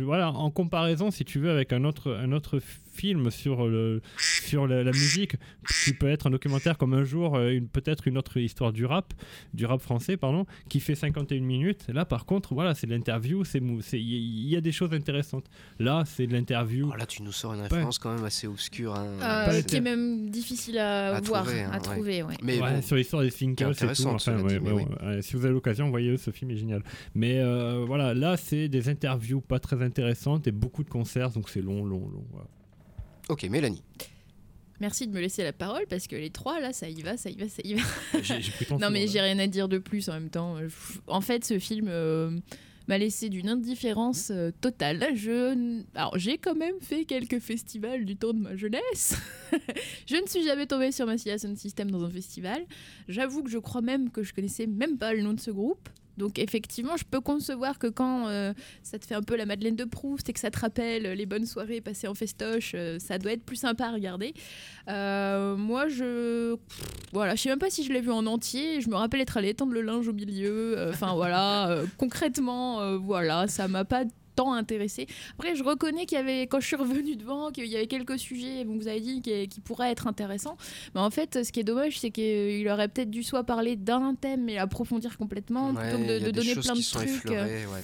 voilà en comparaison, si tu veux, avec un autre film sur le sur la, la musique qui peut être un documentaire comme un jour euh, une peut-être une autre histoire du rap du rap français pardon qui fait 51 minutes là par contre voilà c'est de l'interview c'est mou- c'est- il y, a des choses intéressantes là c'est de l'interview alors là, tu nous sors une référence quand même assez obscure. hein. Euh, C'est- qui est même difficile à, À voir, trouver, hein, à ouais. trouver. ouais. Mais Ouais, bon, sur l'histoire des qui est Thinkers et tout. Enfin, cela ouais, dit, mais ouais, oui. ouais, si vous avez l'occasion, voyez ce film est génial. Mais euh, voilà, là c'est des interviews pas très intéressantes et beaucoup de concerts, donc c'est long, long, long. voilà. Ok, Mélanie. Merci de me laisser la parole parce que les trois là, ça y va, ça y va, ça y va. Non mais j'ai rien à dire de plus en même temps. En fait, ce film euh, m'a laissé d'une indifférence euh, totale. Je, alors j'ai quand même fait quelques festivals du temps de ma jeunesse. je ne suis jamais tombée sur Massilia Sound System dans un festival. J'avoue que je crois même que je connaissais même pas le nom de ce groupe. Donc effectivement, je peux concevoir que quand euh, ça te fait un peu la Madeleine de Proust et que ça te rappelle les bonnes soirées passées en festoche, euh, ça doit être plus sympa à regarder. Euh, moi, je voilà, je sais même pas si je l'ai vu en entier. Je me rappelle être allée étendre le linge au milieu. Euh, Enfin voilà, euh, concrètement, euh, voilà, ça m'a pas tant intéressé. Après, je reconnais qu'il y avait, quand je suis revenue devant, qu'il y avait quelques sujets, bon, vous avez dit, qui, qui pourraient être intéressants. Mais en fait, ce qui est dommage, c'est qu'il aurait peut-être dû soit parler d'un thème et l'approfondir complètement, Ouais, plutôt que de, donner plein de trucs. effleurées, ouais.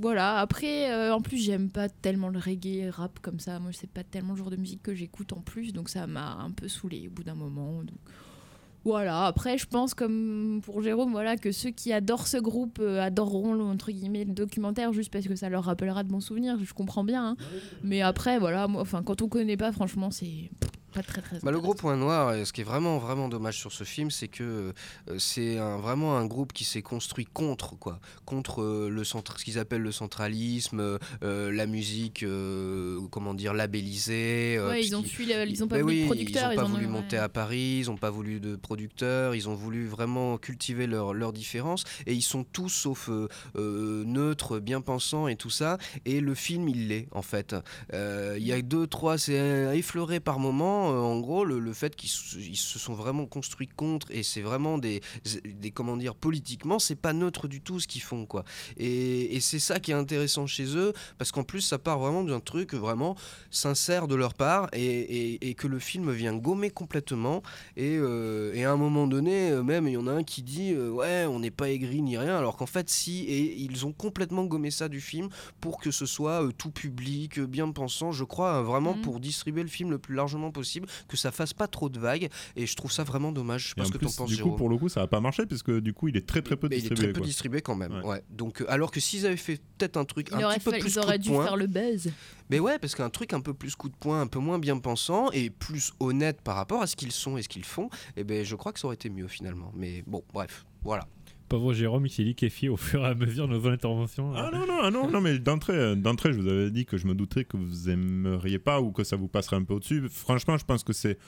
Voilà, après, euh, en plus, j'aime pas tellement le reggae rap comme ça. Moi, c'est pas tellement le genre de musique que j'écoute en plus, donc ça m'a un peu saoulé au bout d'un moment. Donc... Voilà, après, je pense, comme pour Jérôme, voilà, que ceux qui adorent ce groupe euh, adoreront le, entre guillemets, le documentaire juste parce que ça leur rappellera de bons souvenirs. Je comprends bien. hein. Mais après, voilà, moi, enfin, quand on connaît pas, franchement, c'est pas très très. Bah, le gros point noir, ce qui est vraiment vraiment dommage sur ce film, c'est que euh, c'est un- vraiment un groupe qui s'est construit contre quoi, contre euh, le centre, ce qu'ils appellent le centralisme, euh, la musique, comment dire, labellisée. Ouais, ils ont puisqu'ils- fui la- ils ont pas voulu de producteurs, Ils ont pas voulu monter à Paris, ils ont pas voulu de producteurs, ils ont voulu vraiment cultiver leurs leurs différences et ils sont tous sauf neutres, bien pensants et tout ça. Et le film, il l'est en fait. Il y a deux, trois, c'est effleuré par moment. Euh, en gros, le, le fait qu'ils se- sont vraiment construits contre et c'est vraiment des, des comment dire politiquement, c'est pas neutre du tout ce qu'ils font quoi. Et, et c'est ça qui est intéressant chez eux parce qu'en plus ça part vraiment d'un truc vraiment sincère de leur part et, et- et que le film vient gommer complètement. Et, euh, et à un moment donné, euh, même il y en a un qui dit euh, ouais on n'est pas aigri ni rien alors qu'en fait si et ils ont complètement gommé ça du film pour que ce soit euh, tout public, bien pensant, je crois euh, vraiment Mhm. pour distribuer le film le plus largement possible possible, que ça fasse pas trop de vagues. Et je trouve ça vraiment dommage. Je sais pas en ce que plus, t'en penses, du coup, Jérôme. pour le coup, ça va pas marcher puisque du coup, il est très très peu Mais il est distribué. très peu quoi. distribué quand même. Ouais. Donc, euh, alors que s'ils avaient fait peut-être un truc Il un petit peu plus ils coup auraient de dû poing, faire le buzz. mais ouais, parce qu'un truc un peu plus coup de poing, un peu moins bien pensant et plus honnête par rapport à ce qu'ils sont et ce qu'ils font, et ben je crois que ça aurait été mieux finalement. Mais bon, bref, voilà. Pauvre Jérôme, il s'est liquéfié au fur et à mesure de nos interventions. Ah non, non, ah non, non, mais d'entrée, euh, d'entrée, je vous avais dit que je me douterais que vous aimeriez pas ou que ça vous passerait un peu au-dessus. Franchement, je pense que c'est,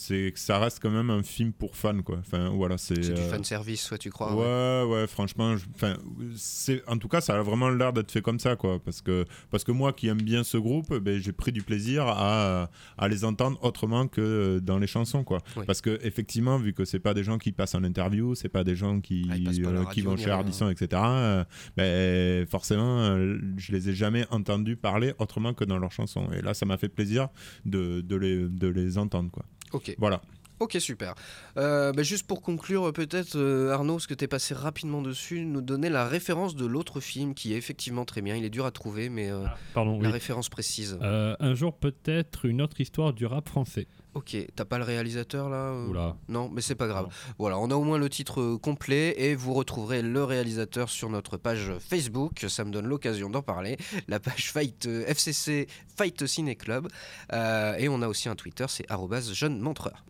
c'est que ça reste quand même un film pour fans, quoi. Enfin, voilà, c'est. Du euh, fan service, soit tu crois. Ouais, ouais, franchement, je- enfin, c'est, en tout cas, ça a vraiment l'air d'être fait comme ça, quoi. Parce que, parce que moi, qui aime bien ce groupe, ben, j'ai pris du plaisir à, à les entendre autrement que dans les chansons, quoi. Oui. Parce que effectivement, vu que c'est pas des gens qui passent en interview, c'est pas des gens qui, Ah, euh, qui vont chez. Ardisson, etc. euh, ben, forcément, euh, je les ai jamais entendus parler autrement que dans leurs chansons. Et là, ça m'a fait plaisir de, de les, de les entendre, quoi. Ok. Voilà. Ok, super. Euh, bah, juste pour conclure, peut-être, euh, Arnaud, parce que tu es passé rapidement dessus, nous donner la référence de l'autre film qui est effectivement très bien. Il est dur à trouver, mais euh, Pardon, la oui. référence précise. Un jour, peut-être, une autre histoire du rap français. Ok, t'as pas le réalisateur là Oula. Non, mais c'est pas grave. Voilà, on a au moins le titre complet et vous retrouverez le réalisateur sur notre page Facebook. Ça me donne l'occasion d'en parler. La page Fight FCC Fight Ciné Club. Et on a aussi un Twitter, c'est jeune montreur.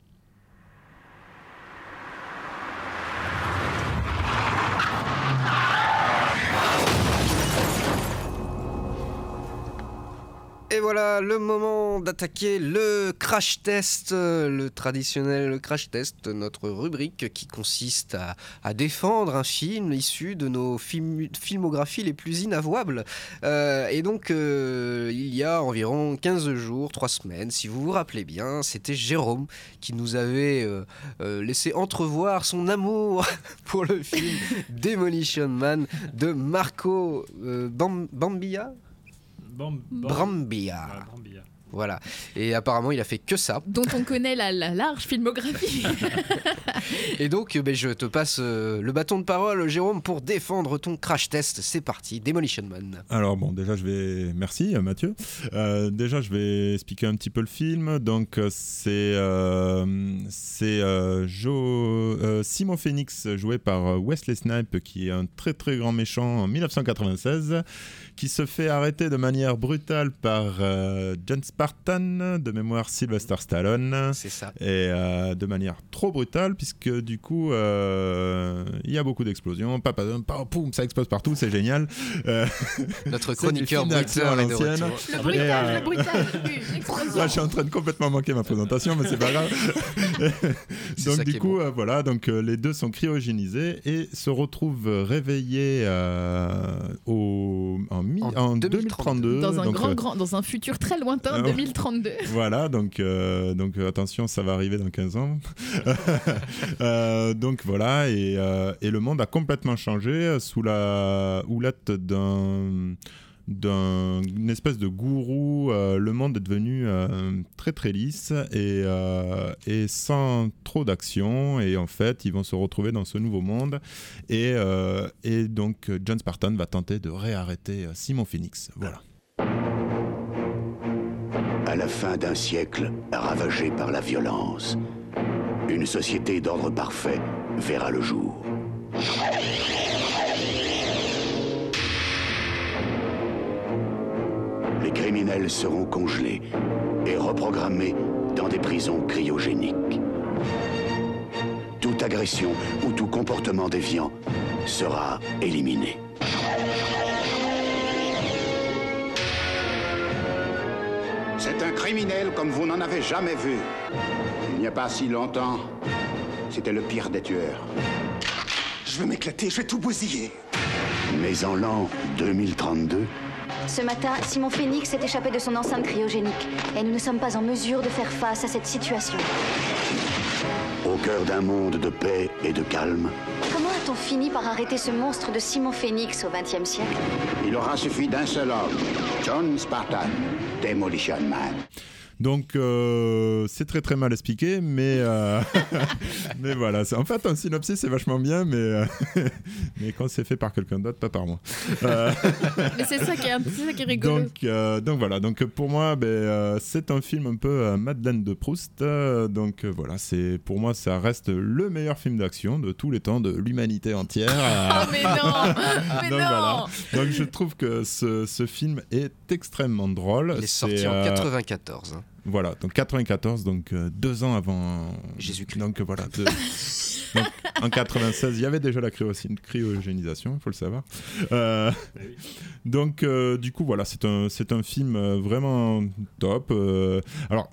Voilà le moment d'attaquer le crash test, euh, le traditionnel crash test, notre rubrique qui consiste à, à défendre un film issu de nos film- filmographies les plus inavouables. Euh, et donc, euh, il y a environ 15 jours, 3 semaines, si vous vous rappelez bien, c'était Jérôme qui nous avait euh, laissé entrevoir son amour pour le film Demolition Man de Marco euh, Bam- Bambia. Voilà. Et apparemment, il a fait que ça. Dont on connaît la, la large filmographie. Et donc, ben, je te passe euh, le bâton de parole, Jérôme, pour défendre ton crash test. C'est parti, Demolition Man. Alors bon, déjà je vais, merci euh, Mathieu. Euh, déjà je vais expliquer un petit peu le film. Donc c'est euh, c'est euh, Jo- euh, Simon Phoenix joué par Wesley Snipes qui est un très très grand méchant en 1996 qui se fait arrêter de manière brutale par euh, John Spartan de mémoire Sylvester Stallone. C'est ça. Et euh, de manière trop brutale puisque du coup euh, il y a beaucoup d'explosions. Pa, pa, pa, poum, ça explose partout, c'est génial. Euh, Notre chroniqueur à est de retour. Le bruitage, le bruitage. Là, je suis en train de complètement manquer ma présentation, mais c'est pas grave. Donc du coup, euh, voilà, donc euh, les deux sont cryogénisés et se retrouvent réveillés euh, au, en, mi- En en 2032. 2032. Dans un donc, grand, grand, dans un futur très lointain. 2032. voilà, donc, euh, donc euh, attention, ça va arriver dans 15 ans. Euh, donc voilà, et, euh, et le monde a complètement changé sous la houlette d'un d'un- d'une espèce de gourou, le monde est devenu très très lisse et, et sans trop d'action. Et en fait, ils vont se retrouver dans ce nouveau monde. Et, et donc, John Spartan va tenter de réarrêter Simon Phoenix. Voilà. À la fin d'un siècle ravagé par la violence, une société d'ordre parfait verra le jour. Les criminels seront congelés et reprogrammés dans des prisons cryogéniques. Toute agression ou tout comportement déviant sera éliminé. C'est un criminel comme vous n'en avez jamais vu. Il n'y a pas si longtemps, c'était le pire des tueurs. Je vais m'éclater, je vais tout bousiller. Mais en l'an 2032, Ce matin, Simon Phoenix s'est échappé de son enceinte cryogénique et nous ne sommes pas en mesure de faire face à cette situation. au cœur d'un monde de paix et de calme, A-t-on fini par arrêter ce monstre de Simon Phoenix au XXe siècle Il aura suffi d'un seul homme, John Spartan, Demolition Man. Donc euh, c'est très très mal expliqué, mais euh, mais voilà. c'est- En fait, un synopsis c'est vachement bien, mais euh, mais quand c'est fait par quelqu'un d'autre, pas par moi. Euh, Mais c'est ça qui est, c'est ça qui est rigolo. donc, euh, donc voilà, donc pour moi, ben, euh, c'est un film un peu euh, Madeleine de Proust. euh, donc euh, voilà, c'est pour moi, ça reste le meilleur film d'action de tous les temps de l'humanité entière. euh. Oh, mais non Mais donc non voilà, donc je trouve que ce, ce film est extrêmement drôle. Il est sorti en euh, 94. hein. Voilà, donc 94, donc euh, deux ans avant Jésus-Christ. Donc voilà. deux- donc, en 96, il y avait déjà la cryogé- cryogénisation, il faut le savoir. Euh, donc euh, du coup voilà, c'est un c'est un film euh, vraiment top. euh, alors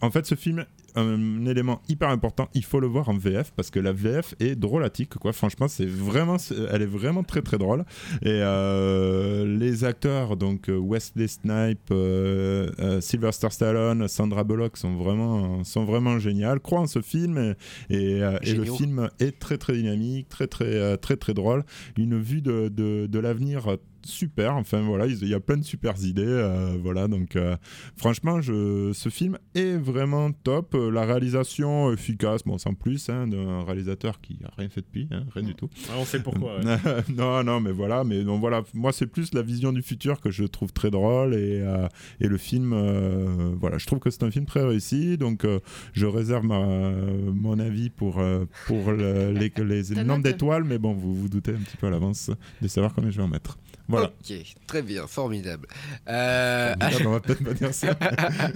en fait, ce film un élément hyper important, il faut le voir en VF parce que la VF est drôlatique quoi. Franchement, c'est vraiment, elle est vraiment très très drôle. Et euh, les acteurs donc euh, Wesley Snipe, euh, euh, Sylvester Stallone, Sandra Bullock sont vraiment sont vraiment géniales. Crois en ce film et, et, et le film est très très dynamique, très très très très drôle. Une vue de, de, de l'avenir super. Enfin voilà, il y a plein de super idées. euh, voilà donc euh, franchement, je, ce film est vraiment top. Euh, La réalisation efficace, bon sans plus, hein, d'un réalisateur qui a rien fait depuis, hein, rien du tout. Ah, on sait pourquoi, ouais. non, non, mais voilà, mais donc voilà, moi c'est plus la vision du futur que je trouve très drôle et, euh, et le film, euh, voilà, je trouve que c'est un film très réussi, donc euh, je réserve ma, mon avis pour, euh, pour le- les, les Ta nombres d'étoiles, mais bon, vous vous doutez un petit peu à l'avance de savoir combien je vais en mettre. Voilà. Ok, très bien, formidable. Euh, Formidable, on va peut-être pas dire ça.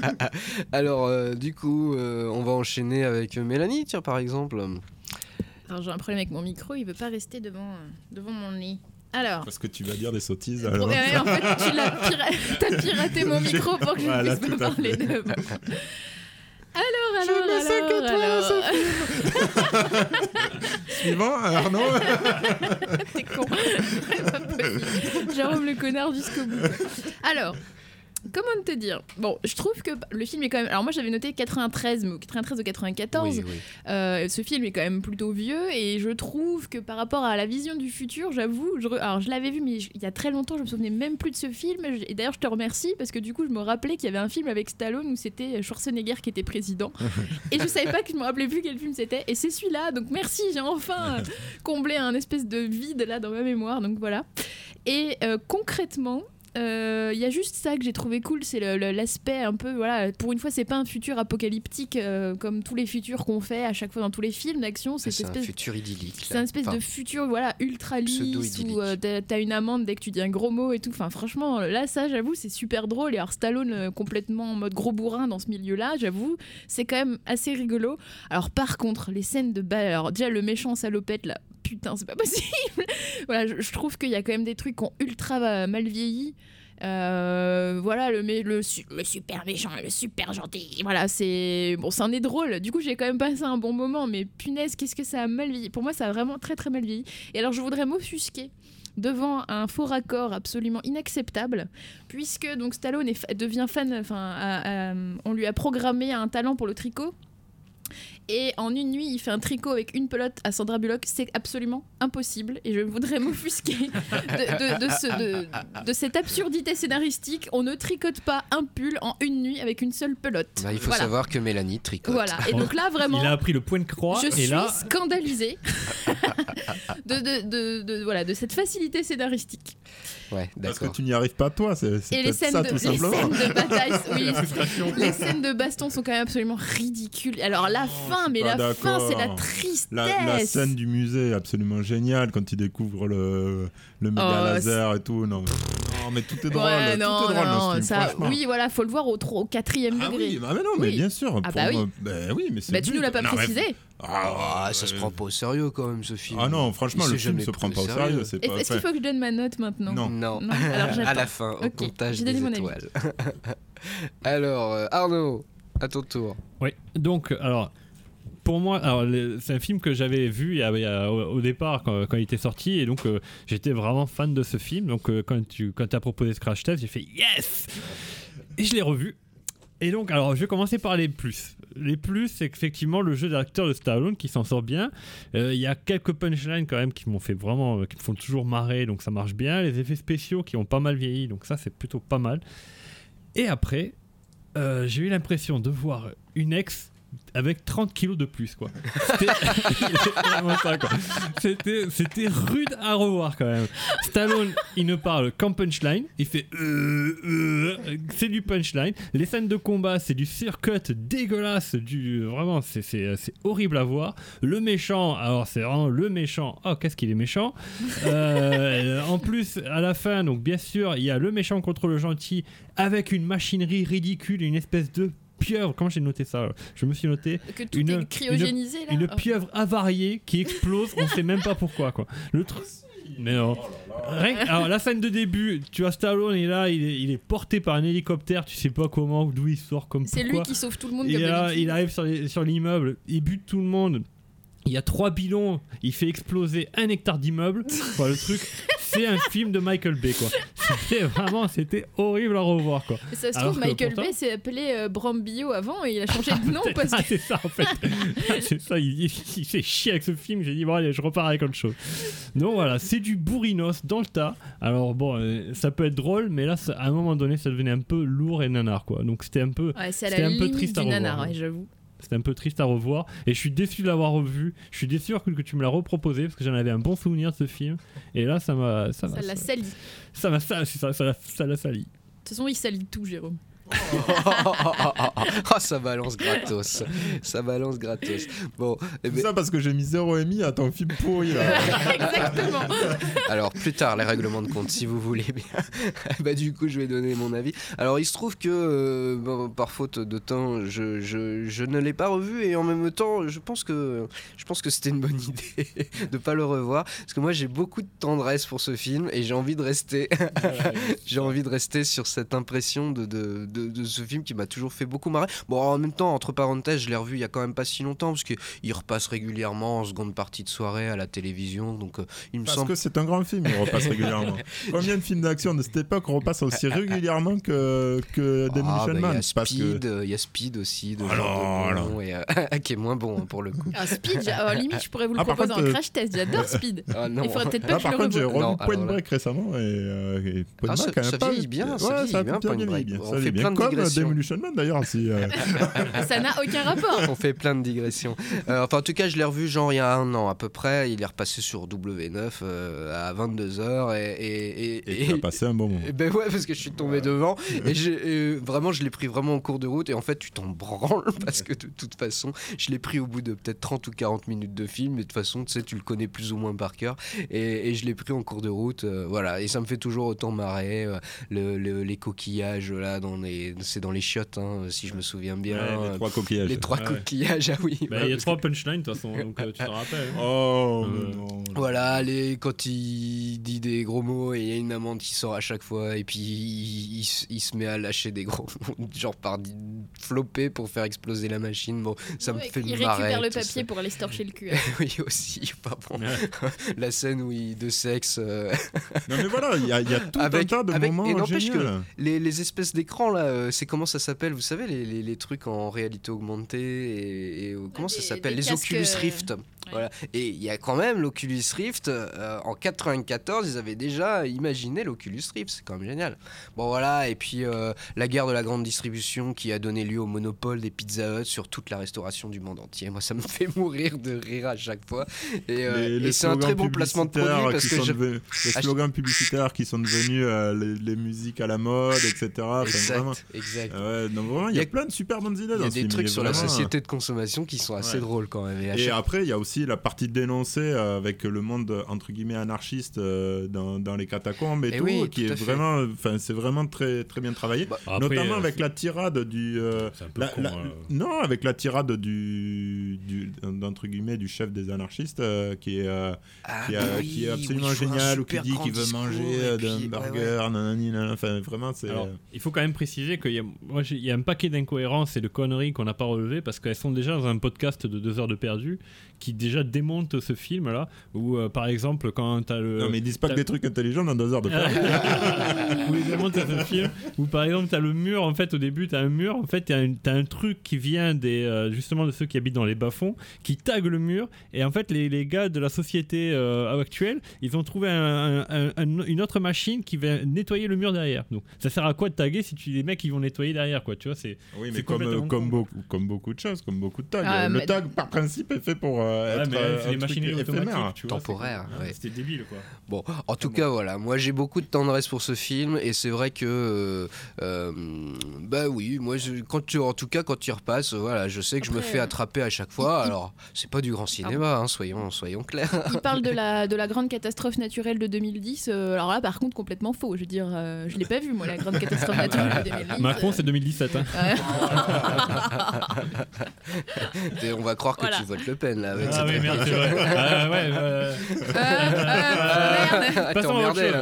Alors, euh, du coup, euh, on va enchaîner avec Mélanie, tiens, par exemple. Alors j'ai un problème avec mon micro, il veut pas rester devant, euh, devant mon nez. Alors. Parce que tu vas dire des sottises. Alors. ouais, en fait, tu l'as pira- t'as piraté mon micro pour que je Voilà, puisse à parler fait. Alors, alors, mets cinq alors, à alors. Suivant, Arnaud. T'es con. Jérôme le connard jusqu'au bout. Alors, comment te dire? Bon, je trouve que le film est quand même. Alors, moi j'avais noté 93, mais 93 ou 94. Oui, oui. Euh, ce film est quand même plutôt vieux et je trouve que par rapport à la vision du futur, j'avoue, je alors je l'avais vu, mais je- il y a très longtemps, je me souvenais même plus de ce film. Et d'ailleurs, je te remercie parce que du coup, je me rappelais qu'il y avait un film avec Stallone où c'était Schwarzenegger qui était président. et je savais pas que je me rappelais plus quel film c'était. Et c'est celui-là, donc merci, j'ai enfin comblé un espèce de vide là dans ma mémoire. Donc voilà. Et euh, concrètement. Euh, Il y a juste ça que j'ai trouvé cool, c'est l'aspect un peu, voilà, pour une fois, c'est pas un futur apocalyptique euh, comme tous les futurs qu'on fait à chaque fois dans tous les films d'action. C'est un espèce futur idyllique. c'est un espèce Enfin, de futur voilà ultra lisse où euh, t'as- une amende dès que tu dis un gros mot et tout. Enfin franchement là ça j'avoue c'est super drôle et alors Stallone euh, complètement en mode gros bourrin dans ce milieu-là j'avoue c'est quand même assez rigolo. Alors par contre les scènes de balle alors déjà le méchant salopette là putain c'est pas possible. voilà je, trouve qu'il y a quand même des trucs qui ont ultra mal vieilli. Euh, voilà le, super méchant, le super gentil. Voilà, c'est bon, c'en est drôle. Du coup, j'ai quand même passé un bon moment, mais punaise, qu'est-ce que ça a mal vieilli. Pour moi, ça a vraiment très très mal vieilli. Et alors, je voudrais m'offusquer devant un faux raccord absolument inacceptable, puisque donc Stallone devient fan. Enfin, on lui a programmé un talent pour le tricot. Et en une nuit, il fait un tricot avec une pelote à Sandra Bullock. C'est absolument impossible. Et je voudrais m'offusquer de, de- de ce- de- de cette absurdité scénaristique. On ne tricote pas un pull en une nuit avec une seule pelote. bah, il faut Voilà. savoir que Mélanie tricote. Voilà. Et donc là, vraiment. Il a appris le point de croix Je et suis là. scandalisée de, de, de- de- voilà, de cette facilité scénaristique. Ouais, Parce que tu n'y arrives pas toi, c'est c'est Et les peut-être scènes, ça de, tout les simplement. scènes de bataille, oui, les scènes de baston sont quand même absolument ridicules. Alors la fin, mais la fin, c'est la tristesse. La, la scène du musée absolument géniale quand il découvre le, le méga Oh, laser et tout. Non, mais, non, mais tout est drôle. Ouais, tout non, est drôle non, film, ça, oui, voilà, faut le voir au, tro- au quatrième Ah degré. oui, bah, mais non, mais Oui. bien sûr. Ah bah moi, oui. ben oui, mais c'est Bah, tu but. nous l'as pas Non, mais- précisé. Ah, ça se prend pas au sérieux quand même ce film. Ah non, franchement, Il le film se prend pas au sérieux. c'est Est- pas- Est-ce qu'il faut que je donne ma note maintenant Non. Non. alors à la fin, au comptage des étoiles. alors, euh, Arnaud, à ton tour. Oui, donc, alors, pour moi, c'est un film que j'avais vu au, départ quand, il était sorti, et donc euh, j'étais vraiment fan de ce film. Donc, euh, quand tu as proposé ce crash test, j'ai fait yes Et je l'ai revu. Et donc, alors, je vais commencer par les plus. Les plus, c'est qu'effectivement, le jeu d'acteur de Stallone qui s'en sort bien. Euh, Il y a quelques punchlines quand même qui m'ont fait vraiment, qui me font toujours marrer, donc ça marche bien. Les effets spéciaux qui ont pas mal vieilli, donc ça, c'est plutôt pas mal. Et après, j'ai eu l'impression de voir une ex avec 30 kilos de plus quoi. C'était. C'était rude à revoir quand même. Stallone, il ne parle qu'en punchline, il fait euh, euh, c'est du punchline. Les scènes de combat, c'est du circuit dégueulasse, du vraiment c'est c'est c'est horrible à voir. Le méchant, alors c'est vraiment le méchant. Oh, qu'est-ce qu'il est méchant. Euh, en plus à la fin, donc bien sûr, il y a le méchant contre le gentil avec une machinerie ridicule, une espèce de pieuvre, comment j'ai noté ça Je me suis noté Que tout est cryogénisé, là une Oh. pieuvre avariée qui explose, on sait même pas pourquoi quoi. Le truc. Mais non. Alors la scène de début, tu vois Stallone est là, il est, il est porté par un hélicoptère, tu sais pas comment, d'où il sort, comme C'est lui qui sauve tout le monde Et comme là, il arrive sur les- sur l'immeuble, il bute tout le monde. Il y a trois bidons, il fait exploser un hectare d'immeuble. Enfin, le truc, c'est un film de Michael Bay quoi. C'était vraiment, c'était horrible à revoir quoi. Ça se trouve, Michael Bay s'est appelé euh, Brambio avant et il a changé de nom parce Ah, que. c'est ça en fait. Ah, c'est ça, il, il, fait chier avec ce film. J'ai dit, bon, allez, je repars avec autre chose. Donc voilà, c'est du bourrinos dans le tas. Alors bon, euh, ça peut être drôle, mais là, ça- à un moment donné, ça devenait un peu lourd et nanar quoi. Donc c'était un peu. Ouais, c'est à c'était la un peu triste à revoir. nanar, ouais, j'avoue. C'était un peu triste à revoir et je suis déçu de l'avoir revu. Je suis déçu que, tu me l'as reproposé parce que j'en avais un bon souvenir de ce film et là ça m'a ça l'a sali. De ça m'a ça ça ça l'a- ça l'a sali. toute façon, il salit tout, Jérôme. Ah, ça balance gratos. Ça balance gratos. Bon, eh ben- C'est ça parce que j'ai mis 0 et demi à ton film pourri là. Exactement. Alors plus tard les règlements de compte si vous voulez bien. bah du coup je vais donner mon avis. Alors il se trouve que euh, bon, par faute de temps je, je, je ne l'ai pas revu et en même temps je pense que je pense que c'était une bonne idée de pas le revoir parce que moi j'ai beaucoup de tendresse pour ce film et j'ai envie de rester j'ai envie de rester sur cette impression de, de, de, de ce film qui m'a toujours fait beaucoup marrer. Bon en même temps entre parenthèses je l'ai revu il y a quand même pas si longtemps parce qu'il repasse régulièrement en seconde partie de soirée à la télévision donc euh, il me Parce semble que c'est un grand film, il repasse régulièrement. Combien de films d'action de cette époque repassent aussi régulièrement que, que Ah, Demolition bah, Il Man y a parce que- Speed, euh, il y a Speed aussi, de Alors, et, euh, qui est moins bon hein, pour le coup. Ah, Speed, limite, je pourrais vous le Ah, proposer contre, en crash test. J'adore Speed. Ah, non. Il faudrait peut-être pas Là, que je par le contre, j'ai revu Point Break récemment et, euh, et Point Ah, ça- Break ça pas- vieillit bien, ça vieillit ça bien, Point Break. On Ça fait vieillit bien. Plein de Comme digressions. Demolition Man d'ailleurs. Si, euh, Ça n'a aucun rapport. On fait plein de digressions. Euh, enfin, en tout cas, je l'ai revu genre il y a un an à peu près. Il est repassé sur W9 euh, à 22h et, et, et, et tu as passé un bon moment. et ben ouais, parce que je suis tombé devant et, vraiment, je l'ai pris vraiment en cours de route. Et en fait, tu t'en branles parce que de toute façon, je l'ai pris au bout de peut-être 30 ou 40 minutes de film. Et de toute façon, tu sais, tu le connais plus ou moins par cœur. Et, et je l'ai pris en cours de route. euh, voilà, et ça me fait toujours autant marrer. euh, le, le- les coquillages là, dans les, c'est dans les chiottes, hein, si je me souviens bien. Ouais, les trois coquillages. Les trois Ouais. coquillages, ah oui. Bah, ouais, il y a trois punchlines de toute façon, donc euh, tu t'en rappelles. hein. Oh, Euh, non. Voilà, les, quand il dit des gros mots et il y a une amende qui sort à chaque fois et puis il, il se- il se met à lâcher des gros mots, genre par flopper pour faire exploser la machine. Bon, ça me fait il marrer. récupère le papier ça. pour aller se torcher le cul. oui, aussi. Pas bon. la scène où il de sexe. euh, Non mais voilà, il y a, il y a tout un avec, tas de avec- moments et n'empêche que les, les espèces d'écrans là, euh, c'est comment ça s'appelle Vous savez les, les- les trucs en réalité augmentée et, et, euh, comment ça s'appelle Les casques, Oculus euh, Rift. Voilà. Et il y a quand même l'Oculus Rift. euh, en 94, ils avaient déjà imaginé l'Oculus Rift. C'est quand même génial. Bon voilà. Et puis euh, la guerre de la grande distribution qui a donné lieu au monopole des Pizza Hut sur toute la restauration du monde entier. Moi, ça me fait mourir de rire à chaque fois. Et, euh, c'est un très bon placement de produit parce qui que sont je- devenus- les Ah, slogans publicitaires qui sont devenus euh, les, les musiques à la mode, etc. Enfin, Exact, vraiment. exact. Ouais, donc vraiment, il y a plein de super bonnes idées Il y dans a des film. trucs sur la vraiment- société de consommation qui sont assez Ouais. drôles quand même. Et chaque- après, il y a aussi la partie dénoncée euh, avec le monde entre guillemets anarchiste euh, dans, dans les catacombes et Eh tout, oui, qui tout est vraiment, enfin, c'est vraiment très très bien travaillé, Après, notamment euh, avec la tirade du, euh, la- con, la- euh. non, avec la tirade du, du d'entre guillemets du chef des anarchistes euh, qui est euh, Ah, qui, a- oui, qui est oui, absolument un génial ou qui dit qu'il veut manger et euh, d'un burger, nanani, nanana. enfin vraiment c'est il faut quand même préciser qu'il y y a un paquet d'incohérences et de conneries qu'on n'a pas relevées parce qu'elles sont déjà dans un podcast de deux heures de perdu qui déjà démonte ce film-là. Où, euh, par exemple, quand tu as le. non mais ils disent pas que t'as- des trucs intelligents dans deux heures de perdu. où il démonte ce film où par exemple tu as le mur en fait au début tu as un mur en fait tu as, un truc qui vient des euh, justement de ceux qui habitent dans les bas-fonds qui tague le mur et en fait les, les gars de la société euh, actuelle ils ont trouvé un- un- un- une autre machine qui va nettoyer le mur derrière donc ça sert à quoi de taguer si tu les mecs qui vont nettoyer derrière, quoi. Tu vois, c'est. Oui, mais c'est comme, euh, comme, beaucoup, comme beaucoup de choses, comme beaucoup de tags. Ah, le tag, par principe, est fait pour euh, Ouais, être mais euh, c'est des vois. Temporaire, ouais. C'était débile, quoi. Bon, en tout cas, voilà, moi j'ai beaucoup de tendresse pour ce film et c'est vrai que, euh, bah oui, moi, je- quand tu, en tout cas, quand tu repasses, voilà, je sais que je me fais attraper à chaque fois. Alors, c'est pas du grand cinéma, hein, soyons, soyons clairs. Il parle de la, de la grande catastrophe naturelle de 2010. euh, alors là, par contre, complètement faux. Je veux dire, je l'ai pas vu, moi, la grande catastrophe naturelle de 2010. Macron, c'est 2017. Hein. Et on va croire que Voilà. tu votes Le Pen là. Avec Ah oui, merde, c'est vrai. Ah ouais, euh, Ah, merde. t'es Passons à autre chose.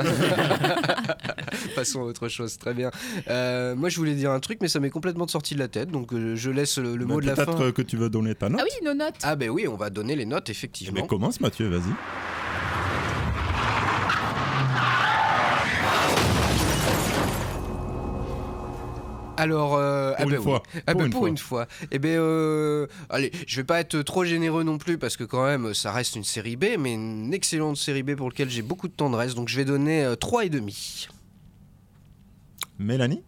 Passons à autre chose, très bien. Euh, moi, je voulais dire un truc, mais ça m'est complètement sorti de la tête, donc euh, je laisse le, mot de la fin. Peut-être euh, que tu veux donner ta note. Ah oui, nos notes. Ah ben oui, on va donner les notes effectivement. Mais commence, Mathieu, vas-y. Alors, euh, Pour ah une oui. fois. Ah Pour ben une pour fois. une fois. Eh ben, euh, allez, je vais pas être trop généreux non plus parce que quand même, ça reste une série B, mais une excellente série B pour laquelle j'ai beaucoup de tendresse. Donc, je vais donner euh, 3 et demi. Mélanie?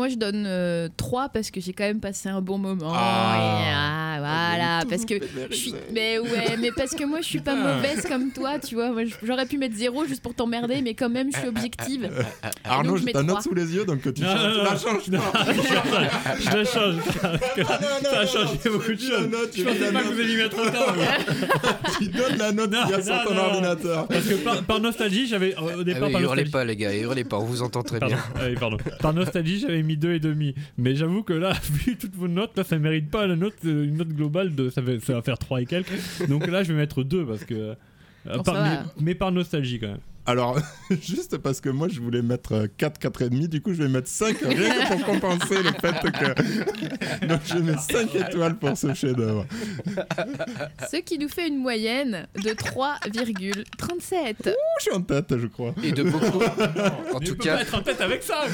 Moi, je donne 3 parce que j'ai quand même passé un bon moment. Ah. Et, ah, voilà, parce que je suis. Mais ouais, mais parce que moi, je suis pas mauvaise comme toi, tu vois. Moi, j'aurais pu mettre 0 juste pour t'emmerder, mais quand même, je suis objective. Arnaud, j'ai mets ta note sous les yeux, donc tu Non, changes, non, tu la changes Non, pas. je la change. Ça a changé beaucoup de choses. tu Je pensais la pas que note. vous alliez mettre autant. moi. Tu donnes la note qu'il y a sur ton ordinateur. Parce que par, par nostalgie, j'avais au Ah départ oui, par hurlez nostalgie. pas, les gars, hurlez pas, on vous entend très Pardon. bien. Ah oui, pardon. Par nostalgie, j'avais mis deux et demi. Mais j'avoue que là, vu toutes vos notes, là, ça mérite pas la note, euh, une note globale de, ça, va, faire 3 et quelques. Donc là, je vais mettre 2 parce que. euh, par- mais par nostalgie quand même. Alors, juste parce que moi je voulais mettre euh, 4, 4,5, du coup je vais mettre 5 rien que pour compenser le fait que. Donc je mets 5 étoiles pour ce chef-d'œuvre. Ce qui nous fait une moyenne de 3,37. Je suis en tête, je crois. Et de beaucoup. En Mais tout cas, pas être en tête avec ça,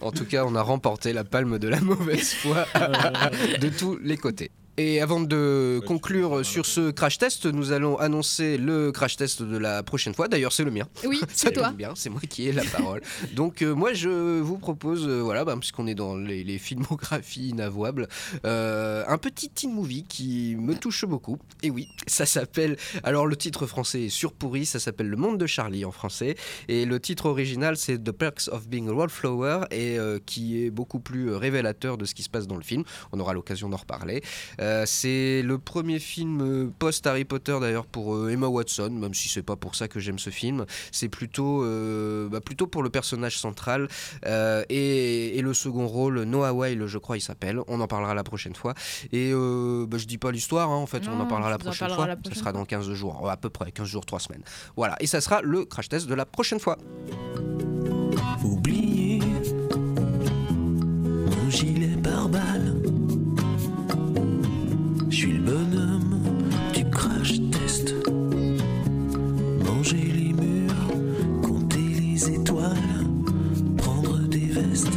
en tout cas, on a remporté la palme de la mauvaise foi de tous les côtés. Et avant de conclure sur ce crash test, nous allons annoncer le crash test de la prochaine fois. D'ailleurs, c'est le mien. Oui, c'est toi. bien, c'est moi qui ai la parole. Donc euh, moi je vous propose, euh, voilà, bah, puisqu'on est dans les, les filmographies inavouables, euh, un petit teen movie qui me touche beaucoup. Et oui, ça s'appelle, alors le titre français est surpourri, ça s'appelle Le Monde de Charlie en français, et le titre original c'est The Perks of Being a Wallflower, et euh, qui est beaucoup plus révélateur de ce qui se passe dans le film. On aura l'occasion d'en reparler. Euh, c'est le premier film euh, post-Harry Potter d'ailleurs pour euh, Emma Watson, même si c'est pas pour ça que j'aime ce film. C'est plutôt, euh, bah, plutôt pour le personnage central euh, et, et le second rôle, Noah Weil, je crois, il s'appelle. On en parlera la prochaine fois. Et euh, bah, je dis pas l'histoire, hein, en fait, on en parlera la prochaine fois. la ça sera dans 15 jours, à peu près, 15 jours, 3 semaines. Voilà, et ça sera le crash test de la prochaine fois. Oubliez mon gilet pare-balles. Je suis le bonhomme du crash test. Manger les murs, compter les étoiles, prendre des vestes.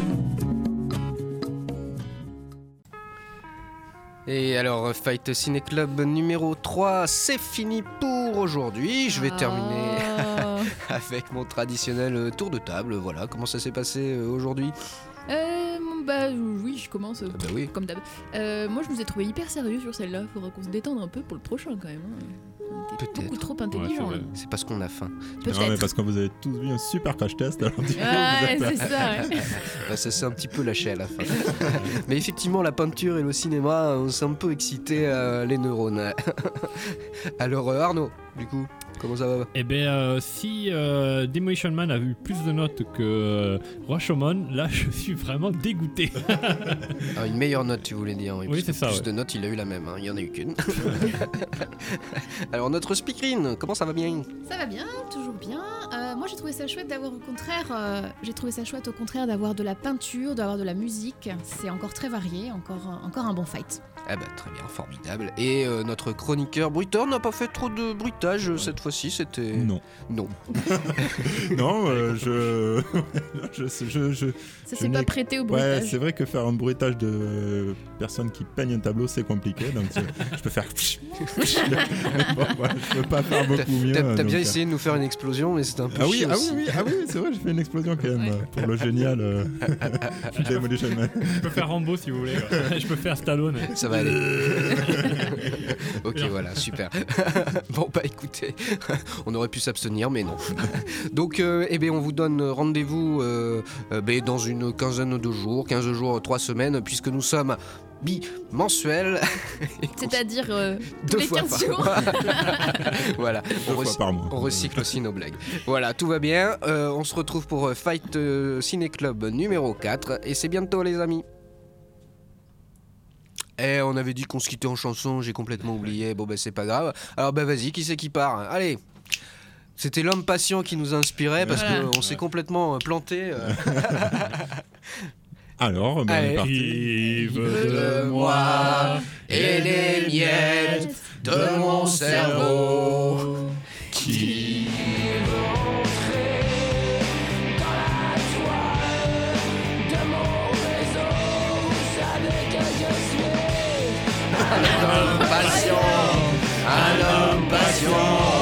Et alors, Fight Ciné Club numéro 3, c'est fini pour aujourd'hui. Je vais terminer Ah. avec mon traditionnel tour de table. Voilà, comment ça s'est passé euh, aujourd'hui? Euh, bah oui, je commence. euh, bah oui. Comme d'hab. Euh, moi, je nous ai trouvé hyper sérieux sur celle-là. Faudra qu'on se détende un peu pour le prochain quand même. hein. On était beaucoup trop intelligents. là. C'est parce qu'on a faim. Peut-être. Non, mais parce que vous avez tous vu un super crash test, alors du coup, vous Ouais, êtes- c'est ça. ouais. Bah, ça s'est un petit peu lâché à la fin. Mais effectivement, la peinture et le cinéma, on s'est un peu excité euh, les neurones. Alors, euh, Arnaud, du coup, comment ça va Eh ben, euh, si euh, Demolition Man a eu plus de notes que euh, Rashomon, là, je suis vraiment dégoûté. Ah, Une meilleure note, tu voulais dire. Oui, parce c'est que ça, Plus ouais. de notes, il a eu la même. hein. Il y en a eu qu'une. Alors, notre speakerine, comment ça va bien? Ça va bien, toujours bien. Euh, moi j'ai trouvé ça chouette d'avoir au contraire, euh, j'ai trouvé ça chouette au contraire d'avoir de la peinture, d'avoir de la musique. C'est encore très varié, encore, encore un bon fight. Ah bah très bien, formidable. Et euh, notre chroniqueur bruiteur n'a pas fait trop de bruitage cette fois-ci. Fois-ci, c'était. Non. Non. non, euh, je... je, je, je, Ça s'est pas prêté au Ouais, bruitage. c'est vrai que faire un bruitage de personnes qui peignent un tableau, c'est compliqué. Donc je, peux faire. Bon, voilà, je peux pas faire beaucoup mieux. T'as donc, bien euh, essayé de nous faire une explosion, mais c'était un peu Ah oui, chiant ah oui, aussi. oui, ah oui, c'est vrai, j'ai fait une explosion quand même euh, pour le génial euh, Demolition Man. Je peux faire Rambo si vous voulez. ouais. Je peux faire Stallone. Ça va aller. ok, voilà, super. bon, bah écoutez, on aurait pu s'abstenir, mais non. Donc, euh, eh bien, on vous donne rendez-vous euh, euh, ben, dans une quinzaine de jours, 15 jours, 3 semaines, puisque nous sommes bi-mensuels. C'est-à-dire euh, tous Deux les fois 15 par jours. mois. voilà, Deux on, fois recy- par mois. on recycle aussi nos blagues. Voilà, tout va bien. Euh, on se retrouve pour Fight Ciné Club numéro 4 et c'est bientôt les amis. Eh, on avait dit qu'on se quittait en chanson, j'ai complètement oublié. Bon, ben c'est pas grave. Alors, ben vas-y, qui c'est qui part? Allez c'était l'homme patient qui nous a inspiré parce Voilà. qu'on s'est complètement euh, planté. euh. Alors, ben, on est Allez. parti. Vive de moi et les miettes de mon cerveau. Un homme patient, un homme patient.